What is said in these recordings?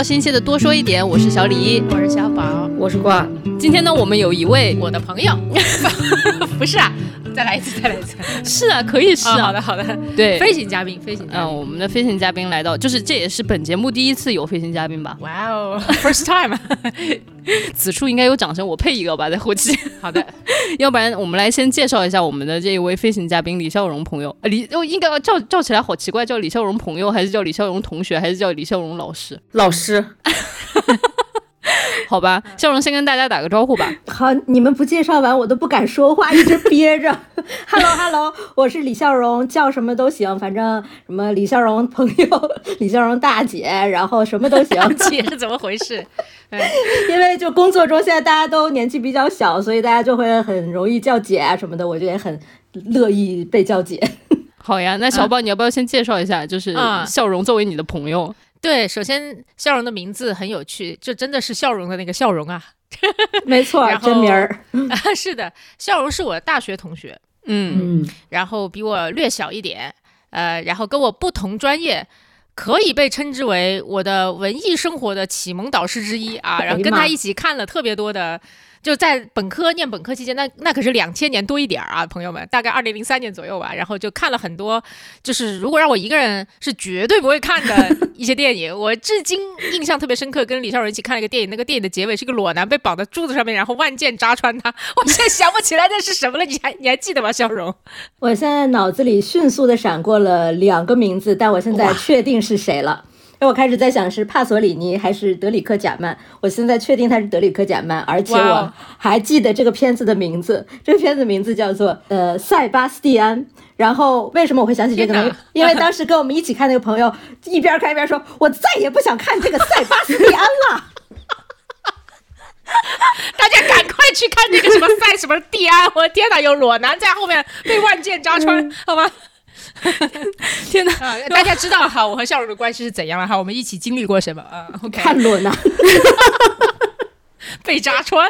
大家来到新期的多说一点，我是小李，我是小宝，我是瓜。今天呢，我们有一位我的朋友，不是啊，再来一次，再来一次。是啊，可以是啊。好的，好的。对，飞行嘉宾，飞行。嗯，我们的飞行嘉宾来到，就是这也是本节目第一次有飞行嘉宾吧？哇哦，first time。此处应该有掌声，我配一个吧，在后期。好的，要不然我们来先介绍一下我们的这一位飞行嘉宾李笑容朋友。李，哦，应该要叫叫起来好奇怪，叫李笑容朋友，还是叫李笑容同学，还是叫李笑容老师？老师。好吧，笑容先跟大家打个招呼吧。好，你们不介绍完，我都不敢说话，一直憋着。Hello，Hello，我是李笑容，叫什么都行，反正什么李笑容朋友、李笑容大姐，然后什么都行。姐是怎么回事？因为就工作中现在大家都年纪比较小，所以大家就会很容易叫姐啊什么的，我就也很乐意被叫姐。好呀，那小宝，你要不要先介绍一下，就是笑容作为你的朋友？对，首先笑容的名字很有趣，这真的是笑容的那个笑容啊，没错，真名儿啊 是的，笑容是我的大学同学，嗯，然后比我略小一点，呃，然后跟我不同专业，可以被称之为我的文艺生活的启蒙导师之一啊，然后跟他一起看了特别多的。就在本科念本科期间，那那可是两千年多一点儿啊，朋友们，大概二零零三年左右吧。然后就看了很多，就是如果让我一个人是绝对不会看的 一些电影。我至今印象特别深刻，跟李笑容一起看了一个电影，那个电影的结尾是个裸男被绑在柱子上面，然后万箭扎穿他。我现在想不起来那是什么了，你还 你还记得吗？笑容？我现在脑子里迅速的闪过了两个名字，但我现在确定是谁了。那我开始在想是帕索里尼还是德里克贾曼，我现在确定他是德里克贾曼，而且我还记得这个片子的名字，这个片子名字叫做呃塞巴斯蒂安。然后为什么我会想起这个呢？因为当时跟我们一起看那个朋友一边看一边说，我再也不想看这个塞巴斯蒂安了。大家赶快去看那个什么塞什么蒂安，我的天哪，有裸男在后面被万箭扎穿，好吗？天哪！大家知道哈，我和笑容的关系是怎样了哈？我们一起经历过什么 啊？看轮啊被扎穿。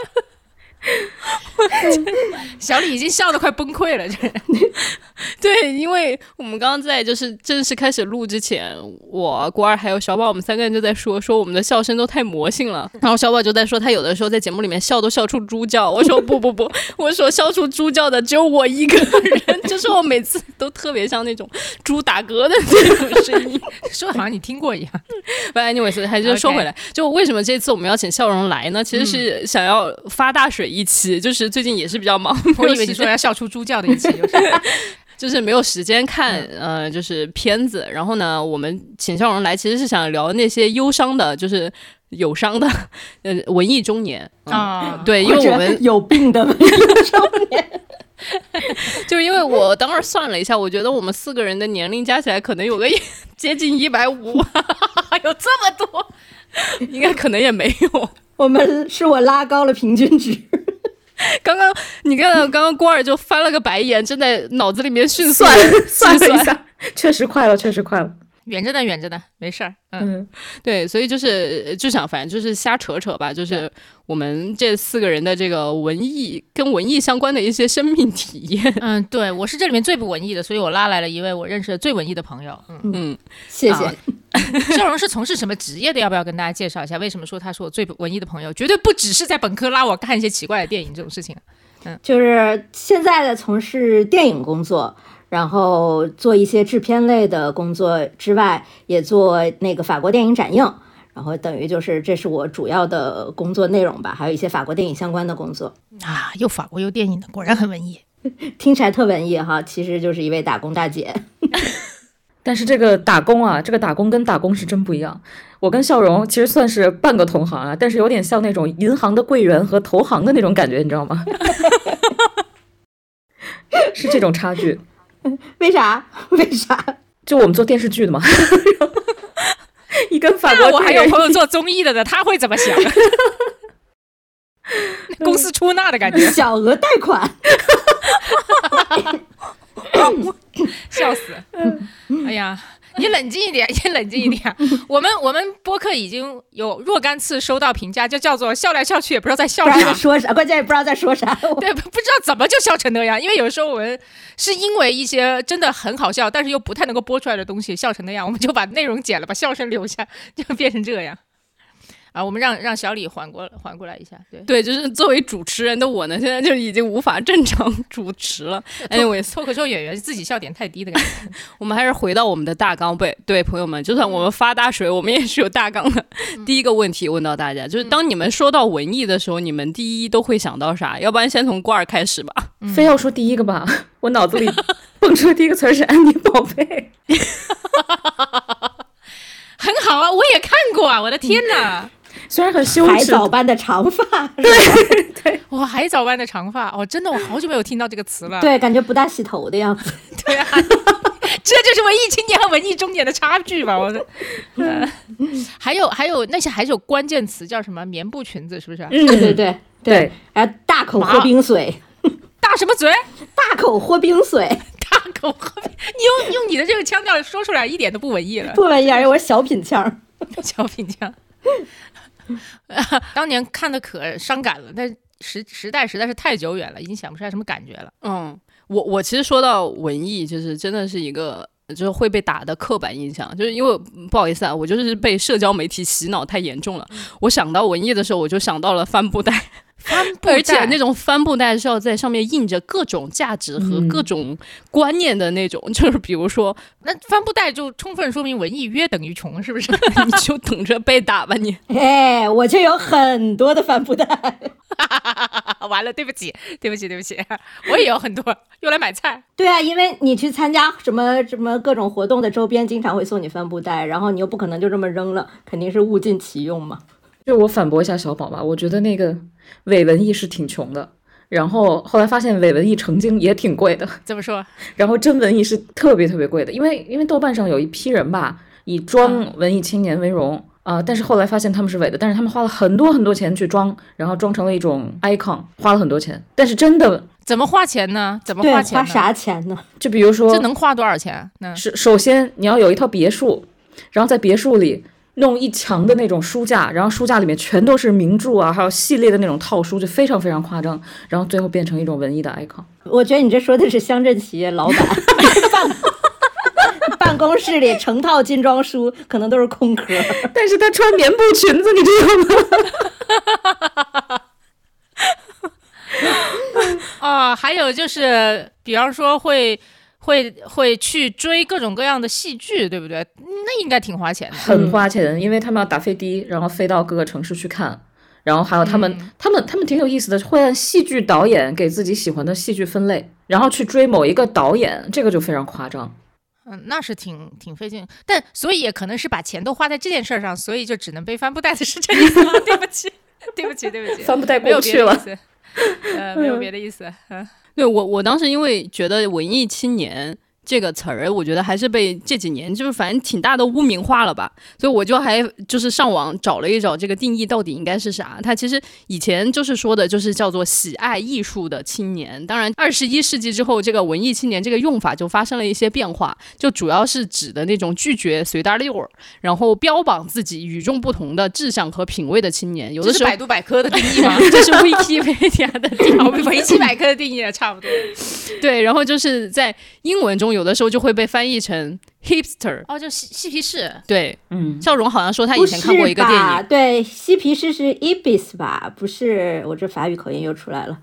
小李已经笑得快崩溃了，这 对，因为我们刚刚在就是正式开始录之前，我郭二还有小宝，我们三个人就在说说我们的笑声都太魔性了。然后小宝就在说他有的时候在节目里面笑都笑出猪叫。我说不不不，我说笑出猪叫的只有我一个人，就是我每次都特别像那种猪打嗝的那种声音，说好像你听过一样。不然你每次还是说回来，就为什么这次我们要请笑容来呢？其实是想要发大水。一期就是最近也是比较忙，我以为你说要笑出猪叫的一期，就是 就是没有时间看呃就是片子。然后呢，我们请笑容来其实是想聊那些忧伤的，就是有伤的呃文艺中年啊，对，因为我们 有病的文艺中年，就是因为我当时算了一下，我觉得我们四个人的年龄加起来可能有个接近一百五，有这么多，应该可能也没有。我们是我拉高了平均值。刚刚你看到刚刚郭二就翻了个白眼，正在脑子里面 迅速算了一下，确实快了，确实快了。远着呢，远着呢，没事儿。嗯，对，所以就是就想，反正就是瞎扯扯吧。就是我们这四个人的这个文艺跟文艺相关的一些生命体验。嗯，对我是这里面最不文艺的，所以我拉来了一位我认识的最文艺的朋友。嗯嗯，谢谢。笑容是从事什么职业的？要不要跟大家介绍一下？为什么说他是我最文艺的朋友？绝对不只是在本科拉我看一些奇怪的电影这种事情。嗯，就是现在的从事电影工作。然后做一些制片类的工作之外，也做那个法国电影展映，然后等于就是这是我主要的工作内容吧，还有一些法国电影相关的工作啊，又法国又电影的，果然很文艺，听起来特文艺哈，其实就是一位打工大姐。但是这个打工啊，这个打工跟打工是真不一样。我跟笑容其实算是半个同行啊，但是有点像那种银行的柜员和投行的那种感觉，你知道吗？是这种差距。为啥？为啥？就我们做电视剧的嘛。一跟法国，我还有朋友做综艺的呢，他会怎么想？公司出纳的感觉，小额贷款。笑死！哎呀。你冷静一点，你冷静一点。我们我们播客已经有若干次收到评价，就叫做笑来笑去也不知道在笑啥，说啥，关键也不知道在说啥。对，不知道怎么就笑成那样。因为有时候我们是因为一些真的很好笑，但是又不太能够播出来的东西笑成那样，我们就把内容剪了，把笑声留下，就变成这样。啊，我们让让小李缓过缓过来一下，对对，就是作为主持人的我呢，现在就已经无法正常 主持了。Anyway，脱口秀演员自己笑点太低的感觉。我们还是回到我们的大纲呗。对，朋友们，就算我们发大水，我们也是有大纲的。第一个问题问到大家，就是当你们说到文艺的时候，你们第一都会想到啥？要不然先从罐儿开始吧。非要说第一个吧，我脑子里蹦出的第一个词儿是安妮宝贝。很好啊，我也看过啊！我的天哪，虽然很羞耻，海藻般的长发，对对，哇，海藻般的长发，哦，真的，我好久没有听到这个词了。对，感觉不大洗头的样子。对啊，这就是文艺青年和文艺中年的差距吧？我的，还有还有那些还是有关键词叫什么棉布裙子，是不是？嗯对对对对，然后大口喝冰水，大什么嘴？大口喝冰水。大口喝，你用用你的这个腔调说出来，一点都不文艺了。不文艺，而且我小品腔，小品腔。当年看的可伤感了，但时时代实在是太久远了，已经想不出来什么感觉了。嗯，我我其实说到文艺，就是真的是一个就是会被打的刻板印象，就是因为不好意思啊，我就是被社交媒体洗脑太严重了。我想到文艺的时候，我就想到了帆布袋。帆布而且那种帆布袋是要在上面印着各种价值和各种观念的那种，就是比如说，那帆布袋就充分说明文艺约等于穷，是不是？你就等着被打吧你。哎，我就有很多的帆布袋。完了，对不起，对不起，对不起，我也有很多用来买菜。对啊，因为你去参加什么什么各种活动的周边，经常会送你帆布袋，然后你又不可能就这么扔了，肯定是物尽其用嘛。就我反驳一下小宝吧，我觉得那个伪文艺是挺穷的，然后后来发现伪文艺曾经也挺贵的。怎么说？然后真文艺是特别特别贵的，因为因为豆瓣上有一批人吧，以装文艺青年为荣啊，但是后来发现他们是伪的，但是他们花了很多很多钱去装，然后装成了一种 icon，花了很多钱。但是真的怎么花钱呢？怎么花钱？花啥钱呢？就比如说，这能花多少钱？是首先你要有一套别墅，然后在别墅里。弄一墙的那种书架，然后书架里面全都是名著啊，还有系列的那种套书，就非常非常夸张。然后最后变成一种文艺的 icon。我觉得你这说的是乡镇企业老板，办 公室里成套精装书可能都是空壳，但是他穿棉布裙子，你知道吗？啊，还有就是，比方说会。会会去追各种各样的戏剧，对不对？那应该挺花钱的，很花钱，因为他们要打飞的，然后飞到各个城市去看，然后还有他们，他们，他们挺有意思的，会按戏剧导演给自己喜欢的戏剧分类，然后去追某一个导演，这个就非常夸张。嗯，那是挺挺费劲，但所以也可能是把钱都花在这件事上，所以就只能背帆布袋子，是这意思吗？对不起，对不起，对不起，帆布袋过去了，呃，没有别的意思，嗯。对我，我当时因为觉得文艺青年。这个词儿，我觉得还是被这几年就是反正挺大的污名化了吧，所以我就还就是上网找了一找这个定义到底应该是啥。它其实以前就是说的就是叫做喜爱艺术的青年。当然，二十一世纪之后，这个文艺青年这个用法就发生了一些变化，就主要是指的那种拒绝随大溜儿，然后标榜自己与众不同的志向和品味的青年。有的是百度百科的定义吗？这是 Wikipedia 的定义，维基百科的定义也差不多。对，然后就是在英文中有。有的时候就会被翻译成 hipster，哦，就嬉嬉皮士。对，嗯，笑容好像说他以前看过一个电影，对，嬉皮士是 ibis 吧？不是，我这法语口音又出来了。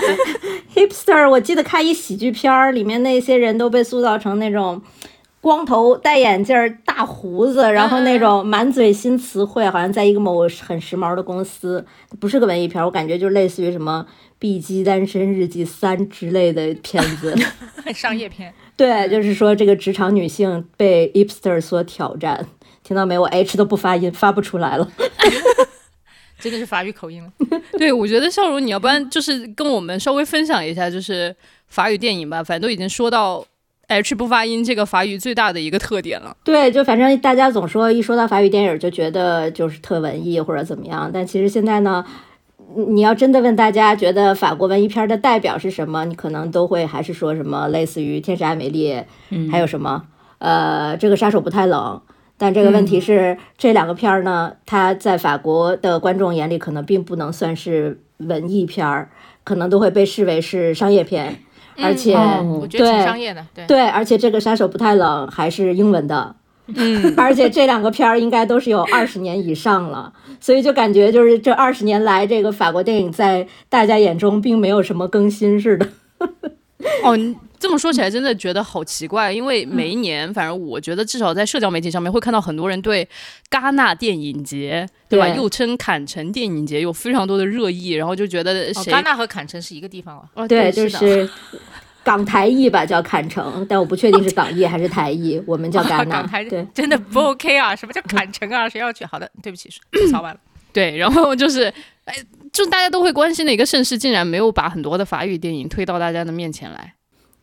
hipster，我记得看一喜剧片儿，里面那些人都被塑造成那种光头、戴眼镜、大胡子，然后那种满嘴新词汇，好像在一个某很时髦的公司，不是个文艺片，我感觉就类似于什么。《B 级单身日记三》之类的片子，商业片。对，就是说这个职场女性被 hipster 所挑战。听到没？我 H 都不发音，发不出来了。真的是法语口音了。对，我觉得笑容，你要不然就是跟我们稍微分享一下，就是法语电影吧。反正都已经说到 H 不发音这个法语最大的一个特点了。对，就反正大家总说一说到法语电影就觉得就是特文艺或者怎么样，但其实现在呢。你要真的问大家，觉得法国文艺片的代表是什么？你可能都会还是说什么类似于《天使爱美丽》，还有什么？呃，这个杀手不太冷。但这个问题是，这两个片儿呢，它在法国的观众眼里可能并不能算是文艺片儿，可能都会被视为是商业片。而且，我觉得挺商业的。对对，而且这个杀手不太冷还是英文的。嗯，而且这两个片儿应该都是有二十年以上了，所以就感觉就是这二十年来，这个法国电影在大家眼中并没有什么更新似的。哦，这么说起来真的觉得好奇怪，因为每一年，反正我觉得至少在社交媒体上面会看到很多人对戛纳电影节，对吧？又称坎城电影节，有非常多的热议，然后就觉得谁？戛纳和坎城是一个地方了哦，对，就是港台译吧，叫坎城，但我不确定是港译还是台译，我们叫戛纳。港台对，真的不 OK 啊！什么叫坎城啊？谁要去？好的，对不起，吐槽完了。对，然后就是，哎，就大家都会关心的一个盛世，竟然没有把很多的法语电影推到大家的面前来。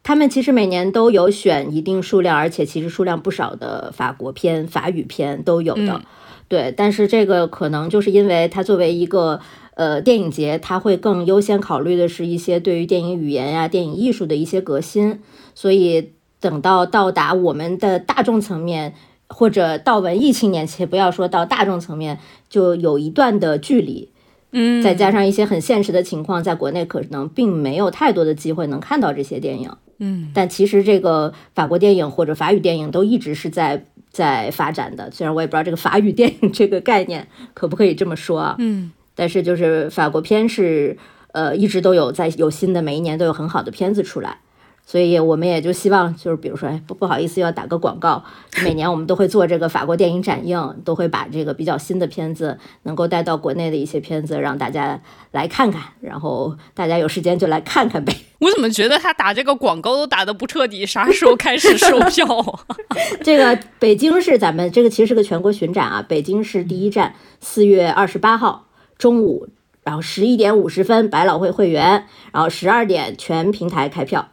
他们其实每年都有选一定数量，而且其实数量不少的法国片、法语片都有的。对，但是这个可能就是因为它作为一个呃电影节，它会更优先考虑的是一些对于电影语言呀、电影艺术的一些革新，所以等到到达我们的大众层面，或者到文艺青年，且不要说到大众层面，就有一段的距离。嗯，再加上一些很现实的情况，在国内可能并没有太多的机会能看到这些电影。嗯，但其实这个法国电影或者法语电影都一直是在在发展的。虽然我也不知道这个法语电影这个概念可不可以这么说啊。嗯，但是就是法国片是呃一直都有在有新的，每一年都有很好的片子出来。所以我们也就希望，就是比如说，哎，不不好意思，要打个广告。每年我们都会做这个法国电影展映，都会把这个比较新的片子能够带到国内的一些片子，让大家来看看。然后大家有时间就来看看呗。我怎么觉得他打这个广告都打得不彻底？啥时候开始售票？这个北京是咱们这个其实是个全国巡展啊。北京市第一站四月二十八号中午，然后十一点五十分百老汇会员，然后十二点全平台开票。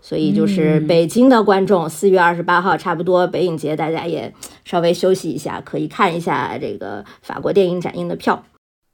所以就是北京的观众，四月二十八号差不多北影节，大家也稍微休息一下，可以看一下这个法国电影展映的票。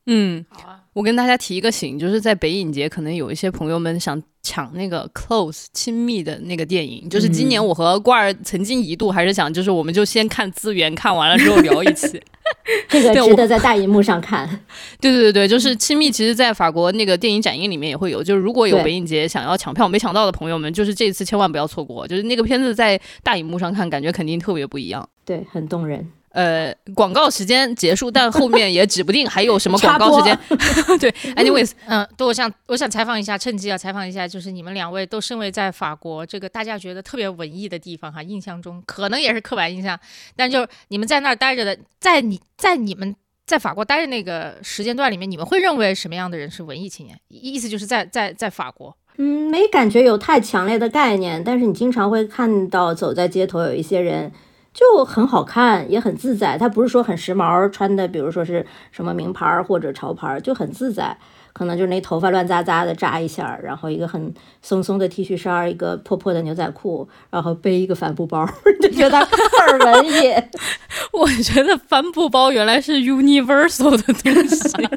嗯，好啊，我跟大家提一个醒，就是在北影节，可能有一些朋友们想。抢那个 close 亲密的那个电影，就是今年我和罐儿曾经一度还是想，就是我们就先看资源，看完了之后聊一期。这个值得在大荧幕上看。对对对对，就是亲密，其实，在法国那个电影展映里面也会有。就是如果有北影节想要抢票没抢到的朋友们，就是这次千万不要错过。就是那个片子在大荧幕上看，感觉肯定特别不一样。对，很动人。呃，广告时间结束，但后面也指不定还有什么广告时间。对，anyways，嗯，对，我想我想采访一下，趁机要采访一下，就是你们两位都身为在法国这个大家觉得特别文艺的地方哈，印象中可能也是刻板印象，但就是你们在那儿待着的，在你在你们在法国待的那个时间段里面，你们会认为什么样的人是文艺青年？意思就是在在在法国，嗯，没感觉有太强烈的概念，但是你经常会看到走在街头有一些人。就很好看，也很自在。他不是说很时髦，穿的比如说是什么名牌或者潮牌，就很自在。可能就是那头发乱扎扎的扎一下，然后一个很松松的 T 恤衫，一个破破的牛仔裤，然后背一个帆布包，就觉得倍儿文艺。我觉得帆布包原来是 universal 的东西。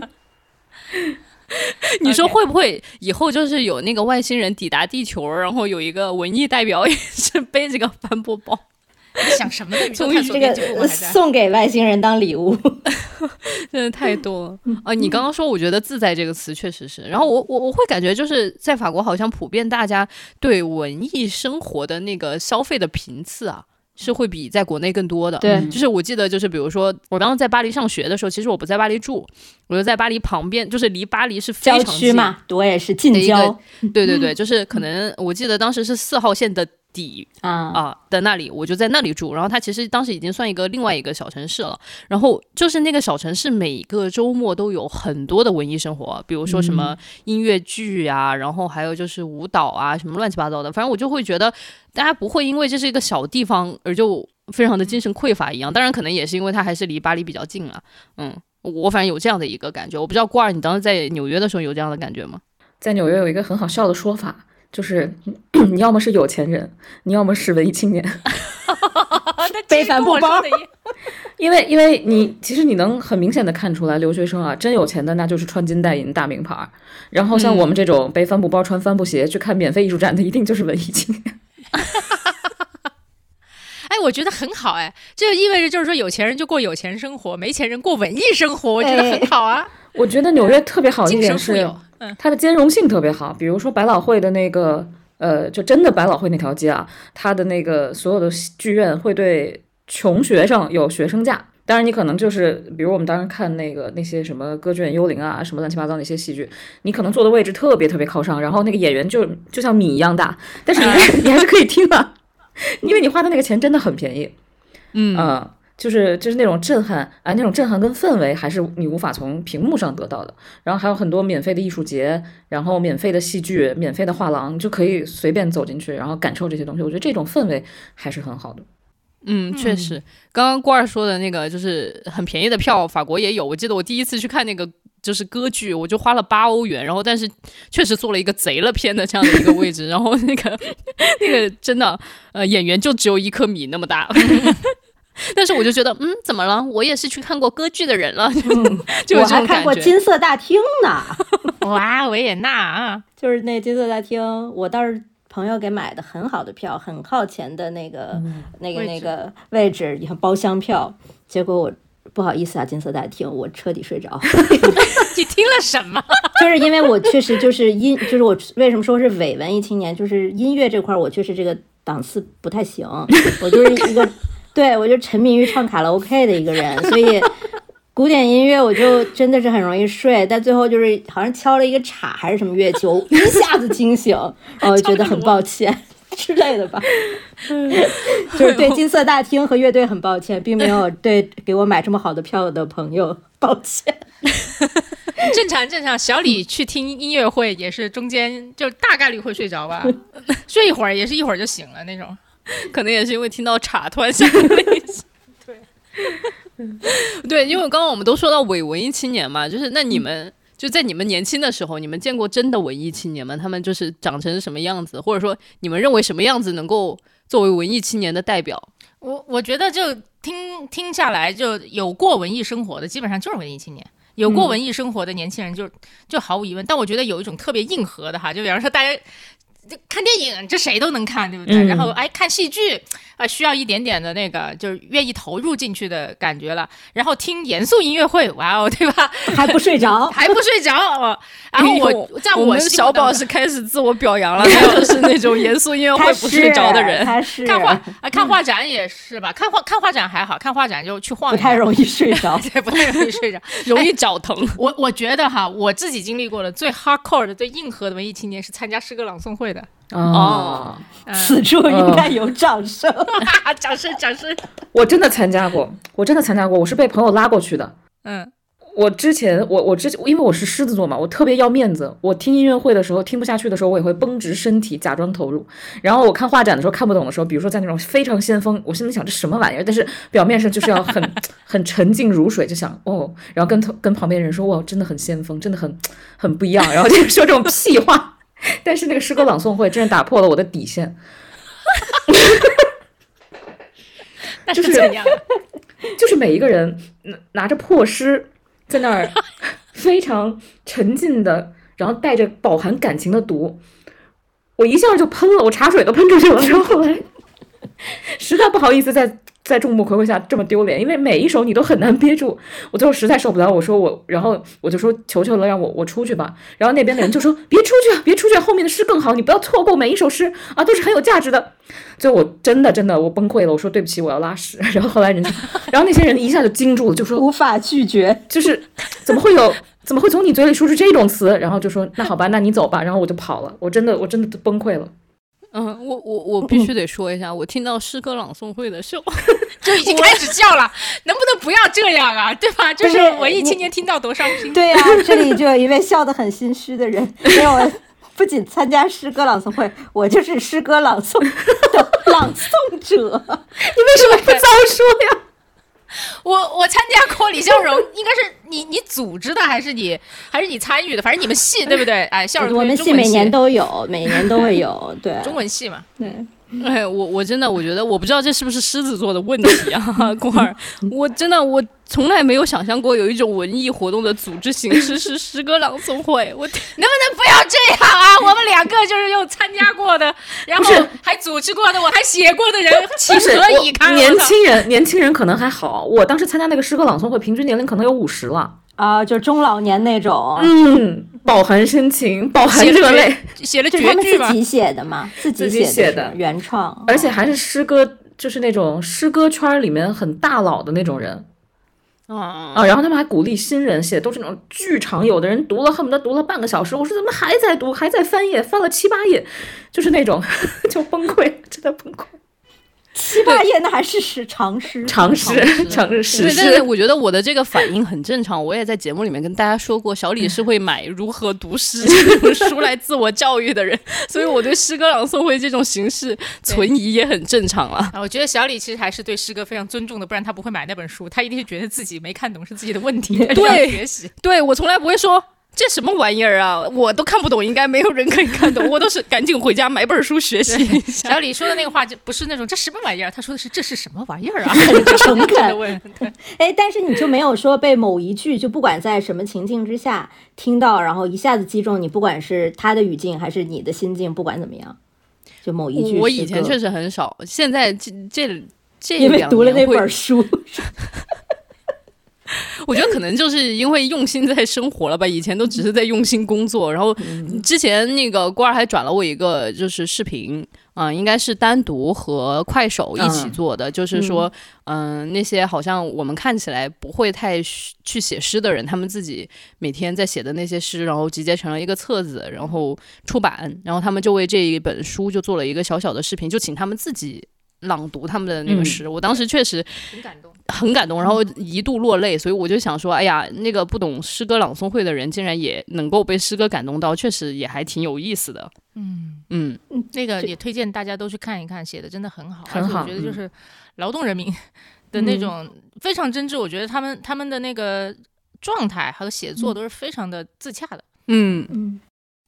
你说会不会以后就是有那个外星人抵达地球，然后有一个文艺代表也是背这个帆布包？想什么这个送给外星人当礼物，真的太多了啊！你刚刚说，我觉得“自在”这个词确实是。然后我我我会感觉，就是在法国，好像普遍大家对文艺生活的那个消费的频次啊，是会比在国内更多的。对，就是我记得，就是比如说，我当时在巴黎上学的时候，其实我不在巴黎住，我就在巴黎旁边，就是离巴黎是非常近嘛，我也是近郊。对对对，就是可能我记得当时是四号线的。底啊啊的那里，我就在那里住。然后它其实当时已经算一个另外一个小城市了。然后就是那个小城市，每个周末都有很多的文艺生活，比如说什么音乐剧啊，然后还有就是舞蹈啊，什么乱七八糟的。反正我就会觉得，大家不会因为这是一个小地方而就非常的精神匮乏一样。当然，可能也是因为它还是离巴黎比较近了。嗯，我反正有这样的一个感觉。我不知道郭儿，你当时在纽约的时候有这样的感觉吗？在纽约有一个很好笑的说法。就是 你要么是有钱人，你要么是文艺青年，背帆布包。因为因为你其实你能很明显的看出来，留学生啊，真有钱的那就是穿金戴银大名牌，然后像我们这种背帆布包、穿帆布鞋去看免费艺术展的，一定就是文艺青年。哎，我觉得很好哎，这就意味着就是说有钱人就过有钱生活，没钱人过文艺生活，我觉得很好啊。我觉得纽约特别好一点是。它的兼容性特别好，比如说百老汇的那个，呃，就真的百老汇那条街啊，它的那个所有的剧院会对穷学生有学生价。当然，你可能就是，比如我们当时看那个那些什么《歌剧院幽灵》啊，什么乱七八糟那些戏剧，你可能坐的位置特别特别靠上，然后那个演员就就像米一样大，但是你还、你还是可以听啊，因为你花的那个钱真的很便宜。嗯嗯，就是就是那种震撼啊，那种震撼跟氛围还是你无法从屏幕上得到的。然后还有很多免费的艺术节，然后免费的戏剧、免费的画廊，你就可以随便走进去，然后感受这些东西。我觉得这种氛围还是很好的。嗯，确实，刚刚郭二说的那个就是很便宜的票，法国也有。我记得我第一次去看那个就是歌剧，我就花了八欧元，然后但是确实坐了一个贼了偏的这样的一个位置，然后那个 那个真的呃演员就只有一颗米那么大。但是我就觉得，嗯，怎么了？我也是去看过歌剧的人了，就 我还看过。金色大厅呢，哇，维也纳啊，就是那金色大厅，我倒是朋友给买的很好的票，很靠前的那个、那个那个位置，也包厢票。结果我不好意思啊，金色大厅，我彻底睡着。你听了什么？就是因为我确实就是音，就是我为什么说是伪文艺青年，就是音乐这块儿我确实这个档次不太行，我就是一个，对我就沉迷于唱卡拉 OK 的一个人，所以 古典音乐我就真的是很容易睡，但最后就是好像敲了一个镲还是什么乐器，我一下子惊醒，然后觉得很抱歉之类的吧，就是对金色大厅和乐队很抱歉，并没有对给我买这么好的票的朋友抱歉。正常正常，小李去听音乐会也是中间就大概率会睡着吧，睡一会儿也是一会儿就醒了那种。可能也是因为听到茶突然想了一下。对，对，因为刚刚我们都说到伪文艺青年嘛，就是那你们、就在你们年轻的时候，你们见过真的文艺青年吗？他们就是长成什么样子，或者说你们认为什么样子能够作为文艺青年的代表？我我觉得就听听下来，就有过文艺生活的，基本上就是文艺青年。有过文艺生活的年轻人就，就毫无疑问。但我觉得有一种特别硬核的哈，就比方说大家就看电影，这谁都能看，对不对？嗯然后哎，看戏剧啊、需要一点点的那个，就是愿意投入进去的感觉了。然后听严肃音乐会，哇哦，对吧？还不睡着，还不睡着哦。然后我在我小宝是开始自我表扬了，他就是那种严肃音乐会不睡着的人。是看画啊，看画展也是吧？看画看画展还好看画展就去晃不太容易睡着。对，不太容易睡着。容易脚疼，我我觉得哈，我自己经历过的最 hardcore 的、最硬核的文艺青年是参加诗歌朗诵会的。哦，嗯、此处应该有掌声。掌声掌声。我真的参加过，我真的参加过，我是被朋友拉过去的。嗯，我之前，我我之前，因为我是狮子座嘛，我特别要面子。我听音乐会的时候，听不下去的时候，我也会绷直身体，假装投入。然后我看画展的时候，看不懂的时候，比如说在那种非常先锋，我心里想这什么玩意儿，但是表面上就是要很 很沉静如水，就想哦，然后跟跟旁边人说哇，真的很先锋，真的很很不一样，然后就说这种屁话。但是那个诗歌朗诵会真是打破了我的底线，那就是怎样？就是每一个人拿拿着破诗在那儿非常沉浸的，然后带着饱含感情的读，我一下就喷了，我茶水都喷出去了。然后后来实在不好意思在在众目睽睽下这么丢脸，因为每一首你都很难憋住。我最后实在受不了，我说我，然后我就说求求了，让我我出去吧。然后那边的人就说别出去啊，别出去啊，后面的诗更好，你不要错过每一首诗啊，都是很有价值的。最后我真的真的我崩溃了，我说对不起，我要拉屎。然后后来人家，然后那些人一下就惊住了，就说无法拒绝。就是怎么会有怎么会从你嘴里说出这种词？然后就说那好吧，那你走吧。然后我就跑了，我真的我真的崩溃了。嗯，我我我必须得说一下，我听到诗歌朗诵会的时候，就已经开始叫了，能不能不要这样啊？对吧？就是文艺青年听到多伤心。对呀、这里就有一位笑得很心虚的人，因为我 不仅参加诗歌朗诵会，我就是诗歌朗诵 的朗诵者。你为什么不早说呀？我我参加过李笑容，应该是你你组织的还是你还是你参与的？反正你们系对不对？哎，笑容我们系每年都有，每年都会有。对，中文系嘛。对，哎，我我真的我觉得我不知道这是不是狮子座的问题啊，郭儿，我真的我从来没有想象过有一种文艺活动的组织形式是诗歌朗诵会，我能不能不要这样啊？我们两个就是有参加过的，然后还组织过的，我还写过的人，情何以堪？年轻人，年轻人可能还好。我当时参加那个诗歌朗诵会，平均年龄可能有五十了。啊，就中老年那种，嗯，饱含深情，饱含热泪，写了就是他们绝句嘛自。己写的嘛，自己写的原创，而且还是诗歌就是那种诗歌圈里面很大佬的那种人啊啊。然后他们还鼓励新人写，都是那种巨长，有的人读了恨不得读了半个小时。我说怎么还在读，还在翻页，翻了七八页，就是那种 就崩溃，真的崩溃。七八页那还是史长诗，长诗，长诗，史对，但是。我觉得我的这个反应很正常。我也在节目里面跟大家说过，小李是会买《如何读诗》这种书来自我教育的人，所以我对诗歌朗诵会这种形式存疑也很正常了。啊，我觉得小李其实还是对诗歌非常尊重的，不然他不会买那本书。他一定是觉得自己没看懂是自己的问题，他就要学习。对我从来不会说这什么玩意儿啊，我都看不懂，应该没有人可以看懂。我都是赶紧回家买本书学习一下。小李说的那个话就不是那种这什么玩意儿，他说的是这是什么玩意儿啊，很诚恳的。问。对，哎，但是你就没有说被某一句，就不管在什么情境之下听到，然后一下子击中你，不管是他的语境还是你的心境，不管怎么样，就某一句。我以前确实很少，现在这这这因为读了那本书，我觉得可能就是因为用心在生活了吧，以前都只是在用心工作。然后之前那个官儿还转了我一个就是视频，啊、应该是单独和快手一起做的，就是说，嗯、那些好像我们看起来不会太去去写诗的人，他们自己每天在写的那些诗，然后集结成了一个册子，然后出版，然后他们就为这一本书就做了一个小小的视频，就请他们自己。朗读他们的那个诗，我当时确实很感动。很感动，然后一度落泪，所以我就想说，哎呀，那个不懂诗歌朗诵会的人，竟然也能够被诗歌感动到，确实也还挺有意思的。嗯，嗯，那个也推荐大家都去看一看，写的真的很好，很好而且我觉得就是劳动人民的那种非常真挚，我觉得他们他们的那个状态和写作都是非常的自洽的。嗯，嗯，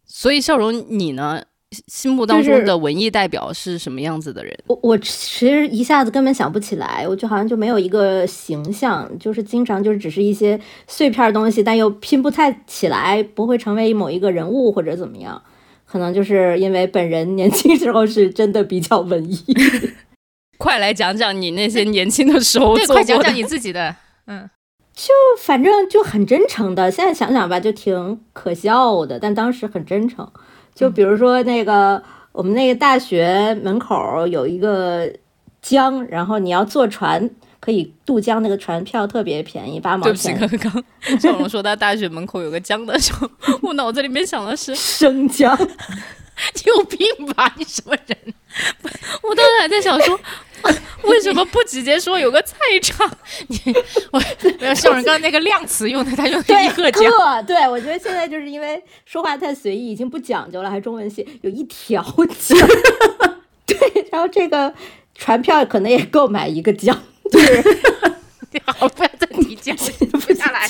所以笑容你呢？心目当中的文艺代表是什么样子的人？我我其实一下子根本想不起来，我就好像就没有一个形象，就是经常就是只是一些碎片儿东西，但又拼不太起来，不会成为某一个人物或者怎么样。可能就是因为本人年轻时候是真的比较文艺，快来讲讲你那些年轻的时候对，快讲讲你自己的。嗯，反正就很真诚的。现在想想吧，就挺可笑的，但当时很真诚。就比如说那个、我们那个大学门口有一个江，然后你要坐船可以渡江，那个船票特别便宜，八毛对不起，钱。刚刚笑容说他大学门口有个江的时候，我脑子里面想的是，生姜，你有病吧？你什么人？我当时还在想说，为什么不直接说有个菜场？没有，笑人刚刚那个量词用的，他用一个江。个，对我觉得现在就是因为说话太随意，已经不讲究了，还中文系有一条江，对，然后这个船票可能也够买一个江，就是好，不要再提江，不下来。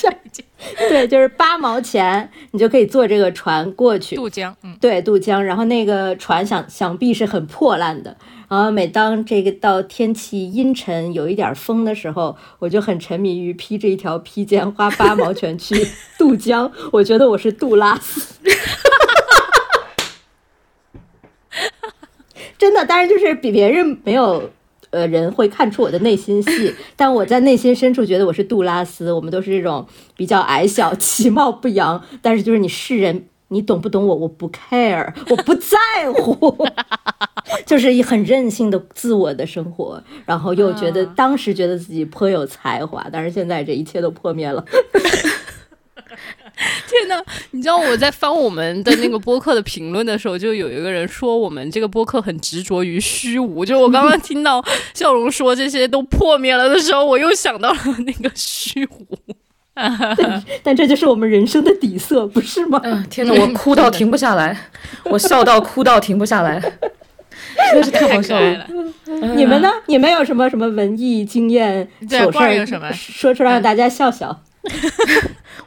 对，就是八毛钱，你就可以坐这个船过去。渡江，嗯，对，渡江，然后那个船想想必是很破烂的。然后每当这个到天气阴沉、有一点风的时候，我就很沉迷于披着一条披肩，花八毛钱去渡江。我觉得我是杜拉斯，真的，当然就是比别人没有。呃，人会看出我的内心戏，但我在内心深处觉得我是杜拉斯。我们都是这种比较矮小、其貌不扬，但是就是你是人，你懂不懂我？我不 care，我不在乎，就是一很任性的自我的生活，然后又觉得当时觉得自己颇有才华，但是现在这一切都破灭了。天呐，你知道我在翻我们的那个播客的评论的时候，就有一个人说我们这个播客很执着于虚无。就我刚刚听到笑容说这些都破灭了的时候，我又想到了那个虚无。但这就是我们人生的底色，不是吗？嗯，天哪，我 哭到停不下来，我笑到哭到停不下来，真的是太好笑了。了。你们呢？你们有什么什么文艺经验、对糗事儿官儿有什么说出来让大家笑笑？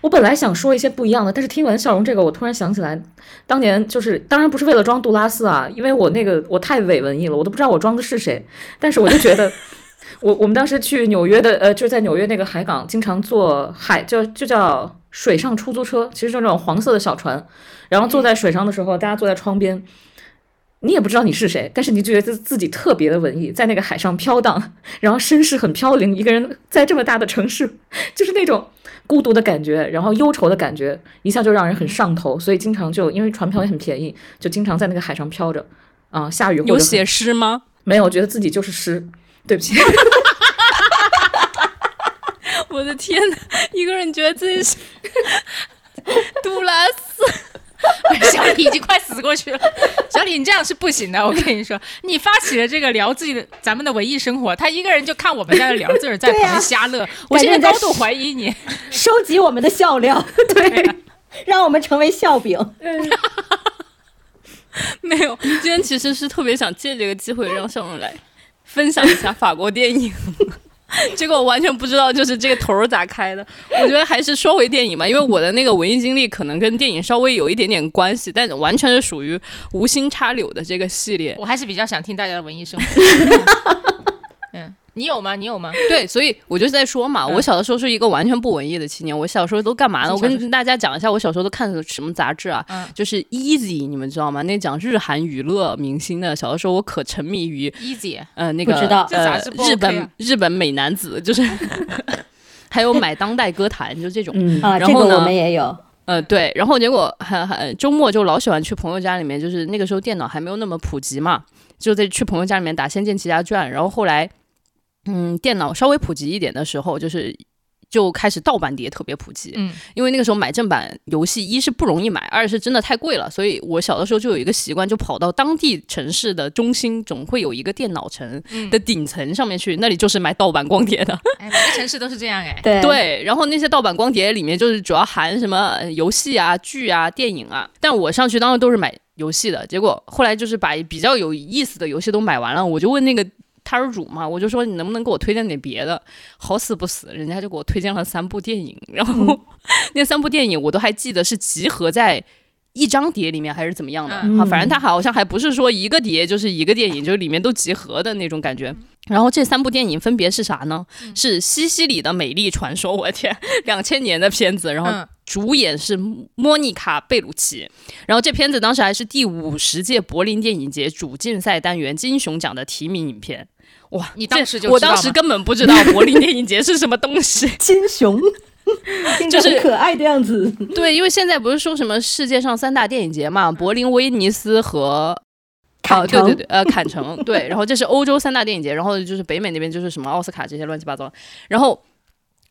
我本来想说一些不一样的，但是听完笑容这个，我突然想起来，当年就是当然不是为了装杜拉斯啊，因为我那个我太伪文艺了，我都不知道我装的是谁，但是我就觉得。我我们当时去纽约的，呃，就在纽约那个海港，经常坐海，就就叫水上出租车，其实就那种黄色的小船，然后坐在水上的时候，大家坐在窗边，你也不知道你是谁，但是你就觉得自己特别的文艺，在那个海上飘荡，然后身世很飘零，一个人在这么大的城市，就是那种孤独的感觉，然后忧愁的感觉，一下就让人很上头，所以经常就因为船票也很便宜，就经常在那个海上飘着，啊、下雨有写诗吗？没有，觉得自己就是诗，对不起，我的天呐，一个人觉得自己是 杜拉斯，小李已经快死过去了。小李，你这样是不行的。我跟你说，你发起了这个聊自己的咱们的文艺生活，他一个人就看我们在这聊，自个儿在旁边瞎乐。我现在高度怀疑你收集我们的笑料，对，让我们成为笑柄。没有，今天其实是特别想借这个机会让小荣来分享一下法国电影。结果我完全不知道，就是这个头儿咋开的。我觉得还是说回电影吧，因为我的那个文艺经历可能跟电影稍微有一点点关系，但完全是属于无心插柳的这个系列。我还是比较想听大家的文艺生活。嗯。你有吗？你有吗？对，所以我就在说嘛，我小的时候是一个完全不文艺的青年。我小时候都干嘛呢？我跟大家讲一下，我小时候都看什么杂志啊？就是《Easy》，你们知道吗？那讲日韩娱乐明星的。小的时候我可沉迷于《Easy》。嗯，那个呃，日本日本美男子，就是 还有买当代歌坛，就这种。啊，然后呢，我们也有。呃，对，然后结果还还周末就老喜欢去朋友家里面，就是那个时候电脑还没有那么普及嘛，就在去朋友家里面打《仙剑奇侠传》，然后后来。嗯，电脑稍微普及一点的时候，就是就开始盗版碟特别普及。嗯，因为那个时候买正版游戏，一是不容易买，二是真的太贵了。所以我小的时候就有一个习惯，就跑到当地城市的中心，总会有一个电脑城的顶层上面去，那里就是买盗版光碟的。哎，每个城市都是这样哎。对对，然后那些盗版光碟里面就是主要含什么游戏啊、剧啊、电影啊。但我上去当时都是买游戏的，结果后来就是把比较有意思的游戏都买完了，我就问那个。他是主嘛，我就说你能不能给我推荐点别的？好死不死，人家就给我推荐了三部电影，然后 那三部电影我都还记得是集合在一张碟里面还是怎么样的啊？反正他好像还不是说一个碟就是一个电影，就是里面都集合的那种感觉。然后这三部电影分别是啥呢？是《西西里的美丽传说》，我天，两千年的片子，然后主演是莫妮卡贝鲁奇，然后这片子当时还是第五十届柏林电影节主竞赛单元金熊奖的提名影片。哇！你当时就我当时根本不知道柏林电影节是什么东西，金熊，就是可爱的样子。对，因为现在不是说什么世界上三大电影节嘛，柏林、威尼斯和坎城，对对对，呃，坎城，对。然后这是欧洲三大电影节，然后就是北美那边就是什么奥斯卡这些乱七八糟，然后。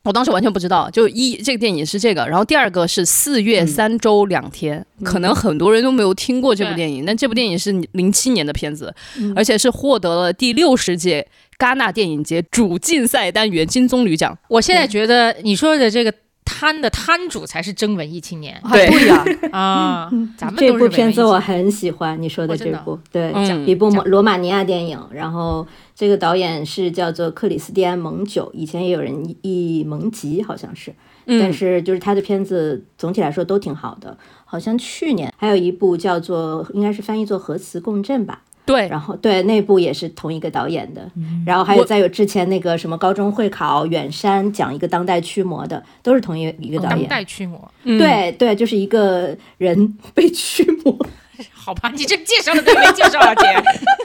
我当时完全不知道，就一这个电影是这个，然后第二个是四月三周两天，可能很多人都没有听过这部电影，但这部电影是零七年的片子，而且是获得了第六十届戛纳电影节主竞赛单元金棕榈奖。我现在觉得你说的这个。摊的摊主才是真文艺青年，对呀啊！咱们这部片子我很喜欢，你说的这部，对，一部罗马尼亚电影。然后这个导演是叫做克里斯蒂安·蒙久，以前也有人译蒙吉，好像是。但是就是他的片子总体来说都挺好的。好像去年还有一部叫做，应该是翻译作《核磁共振》吧。对，然后对那部也是同一个导演的，然后还有再有之前那个什么高中会考远山讲一个当代驱魔的，都是同一一个导演。当代驱魔，对对，就是一个人被驱魔。好吧，你这介绍的都没介绍啊，姐，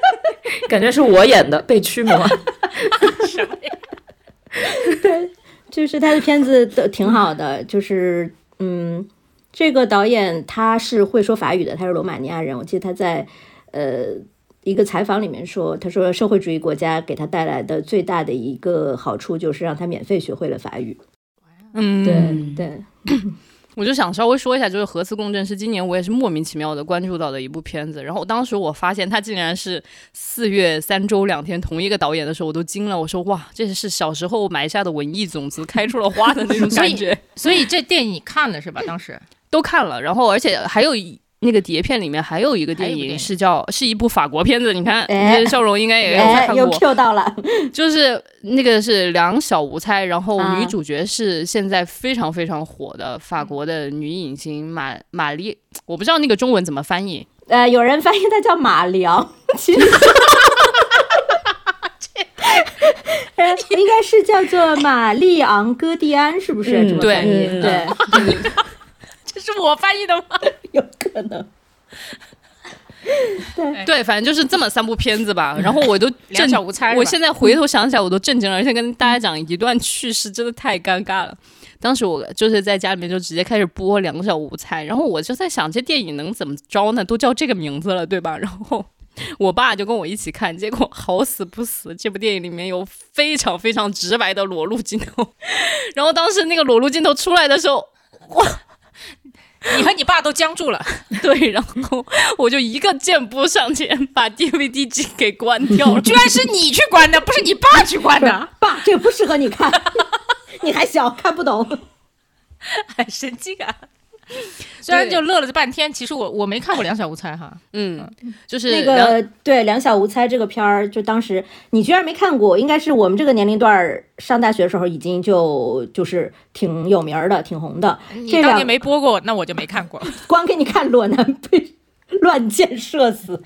感觉是我演的被驱魔。什么呀？对，就是他的片子都挺好的，就是嗯，这个导演他是会说法语的，他是罗马尼亚人，我记得他在。呃，一个采访里面说，他说社会主义国家给他带来的最大的一个好处就是让他免费学会了法语。嗯，对对。我就想稍微说一下，就是《核磁共振》是今年我也是莫名其妙的关注到的一部片子。然后当时我发现他竟然是四月三周两天同一个导演的时候，我都惊了。我说哇，这是小时候埋下的文艺种子开出了花的那种感觉。所以这电影你看了是吧？当时都看了，然后而且还有一。那个碟片里面还有一个电影是叫是一部法国片子，你看，笑容应该也有看过。又 Q 到了，就是那个是两小无猜，然后女主角是现在非常非常火的法国的女影星玛玛丽，我不知道那个中文怎么翻译。呃，有人翻译它叫马良，其实 应该是叫做玛丽昂戈蒂安，是不是？对对。这是我翻译的吗？有可能。对对，反正就是这么三部片子吧。然后我都两小无猜。我现在回头想起来，我都震惊了，而且跟大家讲一段趣事，真的太尴尬了。当时我就是在家里面就直接开始播《两个小无猜》，然后我就在想，这电影能怎么着呢？都叫这个名字了，对吧？然后我爸就跟我一起看，结果好死不死，这部电影里面有非常非常直白的裸露镜头。然后当时那个裸露镜头出来的时候，哇！你和你爸都僵住了。对，然后我就一个箭步上前，把 DVD 机给关掉了。居然是你去关的，不是你爸去关的。爸，这个不适合你看，你还小，看不懂。很 神经啊！虽然就乐了这半天，其实我我没看过《两小无猜》哈。嗯，就是那个对《两小无猜》这个片儿，就当时你居然没看过，应该是我们这个年龄段儿上大学的时候已经就就是挺有名的、挺红的。你当年没播过，那我就没看过。光给你看裸男被乱箭射死。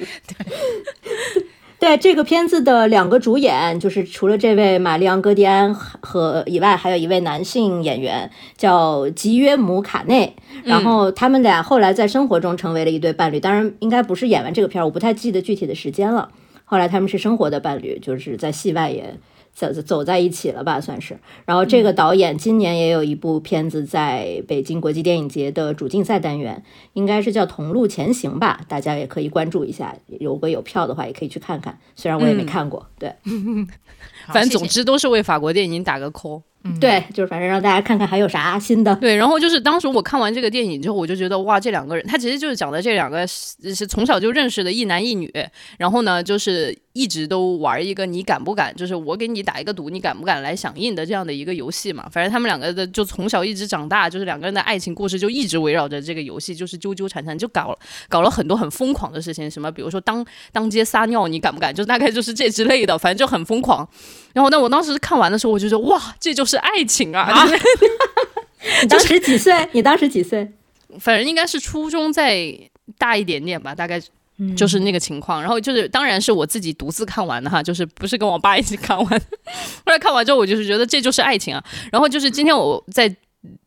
对。这个片子的两个主演，就是除了这位玛丽昂·戈迪安和以外，还有一位男性演员叫吉约姆·卡内。然后他们俩后来在生活中成为了一对伴侣，当然应该不是演完这个片儿，我不太记得具体的时间了。后来他们是生活的伴侣，就是在戏外也。走走在一起了吧，算是。然后这个导演今年也有一部片子在北京国际电影节的主竞赛单元，应该是叫《同路前行》吧，大家也可以关注一下。如果有票的话，也可以去看看。虽然我也没看过，对。反正总之都是为法国电影打个 call。对，就是反正让大家看看还有啥新的。对，然后就是当时我看完这个电影之后，我就觉得哇，这两个人，他其实就是讲的这两个是从小就认识的一男一女，然后呢，就是一直都玩一个你敢不敢，就是我给你打一个赌，你敢不敢来响应的这样的一个游戏嘛。反正他们两个的就从小一直长大，就是两个人的爱情故事就一直围绕着这个游戏，就是纠纠缠缠，就搞了搞了很多很疯狂的事情，什么比如说当当街撒尿，你敢不敢？就大概就是这之类的，反正就很疯狂。然后，那我当时看完的时候，我就说哇，这就是爱情啊！你当时几岁？你当时几岁？反正应该是初中再大一点点吧，大概就是那个情况。然后就是，当然是我自己独自看完的哈，就是不是跟我爸一起看完。后来看完之后，我就是觉得这就是爱情啊。然后就是今天我在。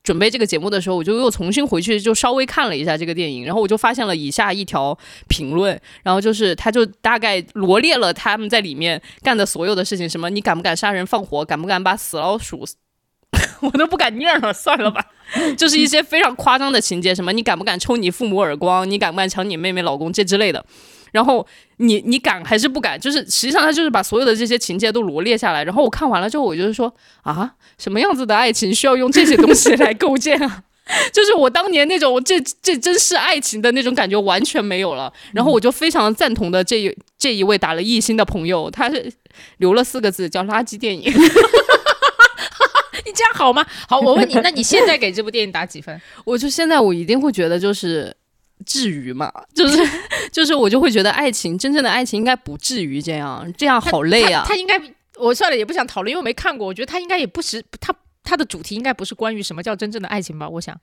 准备这个节目的时候，我就又重新回去就稍微看了一下这个电影，然后我就发现了以下一条评论，然后就是他就大概罗列了他们在里面干的所有的事情，什么你敢不敢杀人放火，敢不敢把死老鼠，我都不敢念了，算了吧，就是一些非常夸张的情节，什么你敢不敢抽你父母耳光，你敢不敢抢你妹妹老公这之类的。然后你你敢还是不敢？就是实际上他就是把所有的这些情节都罗列下来。然后我看完了之后，我就是说啊，什么样子的爱情需要用这些东西来构建啊？就是我当年那种这这真是爱情的那种感觉完全没有了。然后我就非常赞同的这一这一位打了一星的朋友，他是留了四个字叫垃圾电影。你这样好吗？好，我问你，那你现在给这部电影打几分？我就现在我一定会觉得就是。至于嘛？就是 就是，我就会觉得爱情真正的爱情应该不至于这样，这样好累啊。他应该，我算了也不想讨论，因为我没看过。我觉得他应该也不是他他的主题应该不是关于什么叫真正的爱情吧？我想，